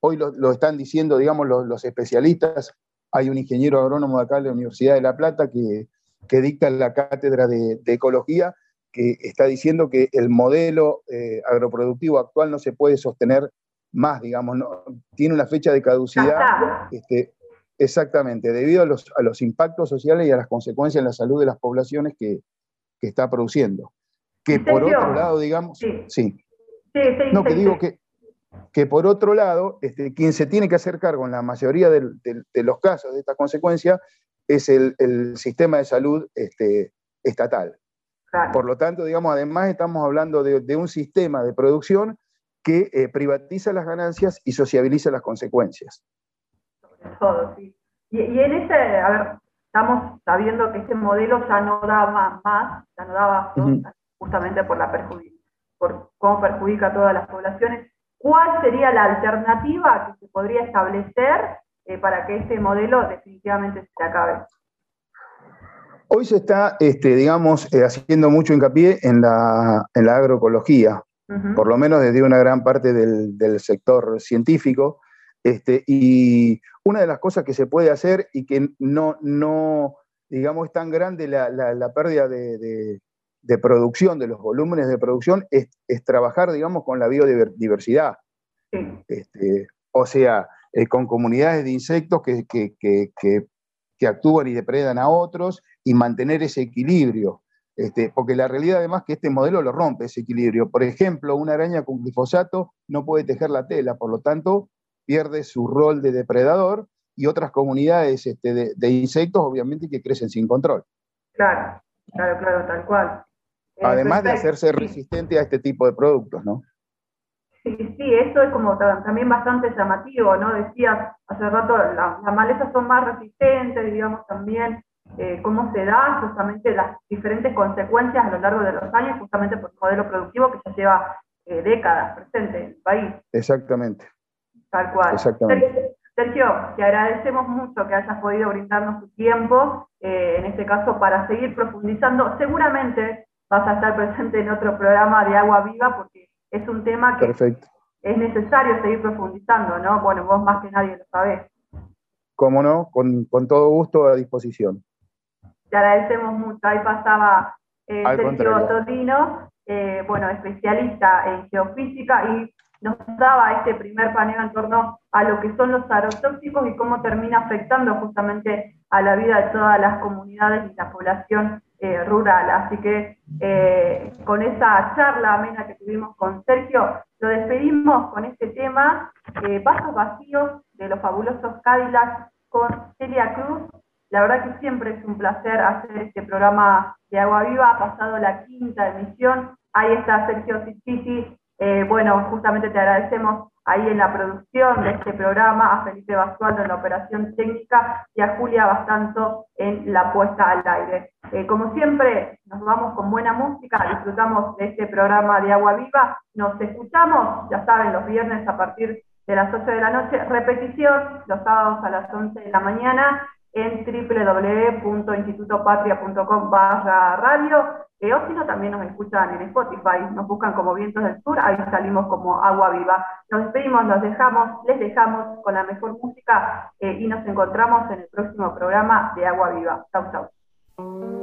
hoy lo, están diciendo, digamos, los, especialistas, hay un ingeniero agrónomo de acá de la Universidad de La Plata que, que dicta la cátedra de, ecología, que está diciendo que el modelo eh, agroproductivo actual no se puede sostener más, digamos, no, tiene una fecha de caducidad. Este, exactamente, debido a los, a los, impactos sociales y a las consecuencias en la salud de las poblaciones que, que está produciendo. Que por otro lado, digamos, sí. sí. no, que digo que, que por otro lado, este, quien se tiene que hacer cargo en la mayoría de, los casos de esta consecuencia es el, sistema de salud este, estatal. Por lo tanto, digamos, además estamos hablando de, un sistema de producción que eh, privatiza las ganancias y sociabiliza las consecuencias. Sobre todo, sí. Y, en ese, a ver, estamos sabiendo que este modelo ya no da más, ya no daba justamente por la por cómo perjudica a todas las poblaciones. ¿Cuál sería la alternativa que se podría establecer eh, para que este modelo definitivamente se acabe? Hoy se está, este, digamos, eh, haciendo mucho hincapié en la, en la agroecología, por lo menos desde una gran parte del, sector científico. Este, y una de las cosas que se puede hacer y que no, no digamos, es tan grande la, pérdida de, producción, de los volúmenes de producción, es, trabajar, digamos, con la biodiversidad. Este, o sea, eh, con comunidades de insectos que, que actúan y depredan a otros y mantener ese equilibrio. Este, porque la realidad además es que este modelo lo rompe ese equilibrio. Por ejemplo, una araña con glifosato no puede tejer la tela, por lo tanto pierde su rol de depredador y otras comunidades este, de, insectos obviamente que crecen sin control. Claro, claro, claro, tal cual. Eh, además de hacerse resistente a este tipo de productos, ¿no? Sí, sí, eso es como también bastante llamativo, ¿no? Decías hace rato, las malezas son más resistentes, digamos, también eh, cómo se da justamente las diferentes consecuencias a lo largo de los años, justamente por el modelo productivo que ya lleva eh, décadas presente en el país. Exactamente. Tal cual. Exactamente. Sergio, te agradecemos mucho que hayas podido brindarnos tu tiempo, eh, en este caso para seguir profundizando. Seguramente vas a estar presente en otro programa de Agua Viva porque es un tema que es necesario seguir profundizando, ¿no? Bueno, vos más que nadie lo sabés. Cómo no, con, con todo gusto a disposición te agradecemos mucho. Ahí pasaba eh, Sergio Todino, eh, bueno, especialista en geofísica y nos daba este primer panel en torno a lo que son los agrotóxicos y cómo termina afectando justamente a la vida de todas las comunidades y la población eh, rural. Así que con esa charla amena que tuvimos con Sergio, lo despedimos con este tema, Vasos Vacíos de los fabulosos Cadillacs con Celia Cruz la verdad que siempre es un placer hacer este programa de Agua Viva. Ha pasado la quinta emisión. Ahí está Sergio Ciciti. Eh, bueno, justamente te agradecemos ahí en la producción de este programa, a Felipe Basualdo en la operación técnica y a Julia Bastanzo en la puesta al aire. Eh, como siempre, nos vamos con buena música, disfrutamos de este programa de Agua Viva. Nos escuchamos, ya saben, los viernes a partir de las 8 de la noche, repetición los sábados a las 11 de la mañana en www.institutopatria.com barra radio, eh, o si no, también nos escuchan en Spotify, nos buscan como Vientos del Sur, ahí salimos como Agua Viva. Nos despedimos, los dejamos, les dejamos con la mejor música eh, y nos encontramos en el próximo programa de Agua Viva. Chau, chau.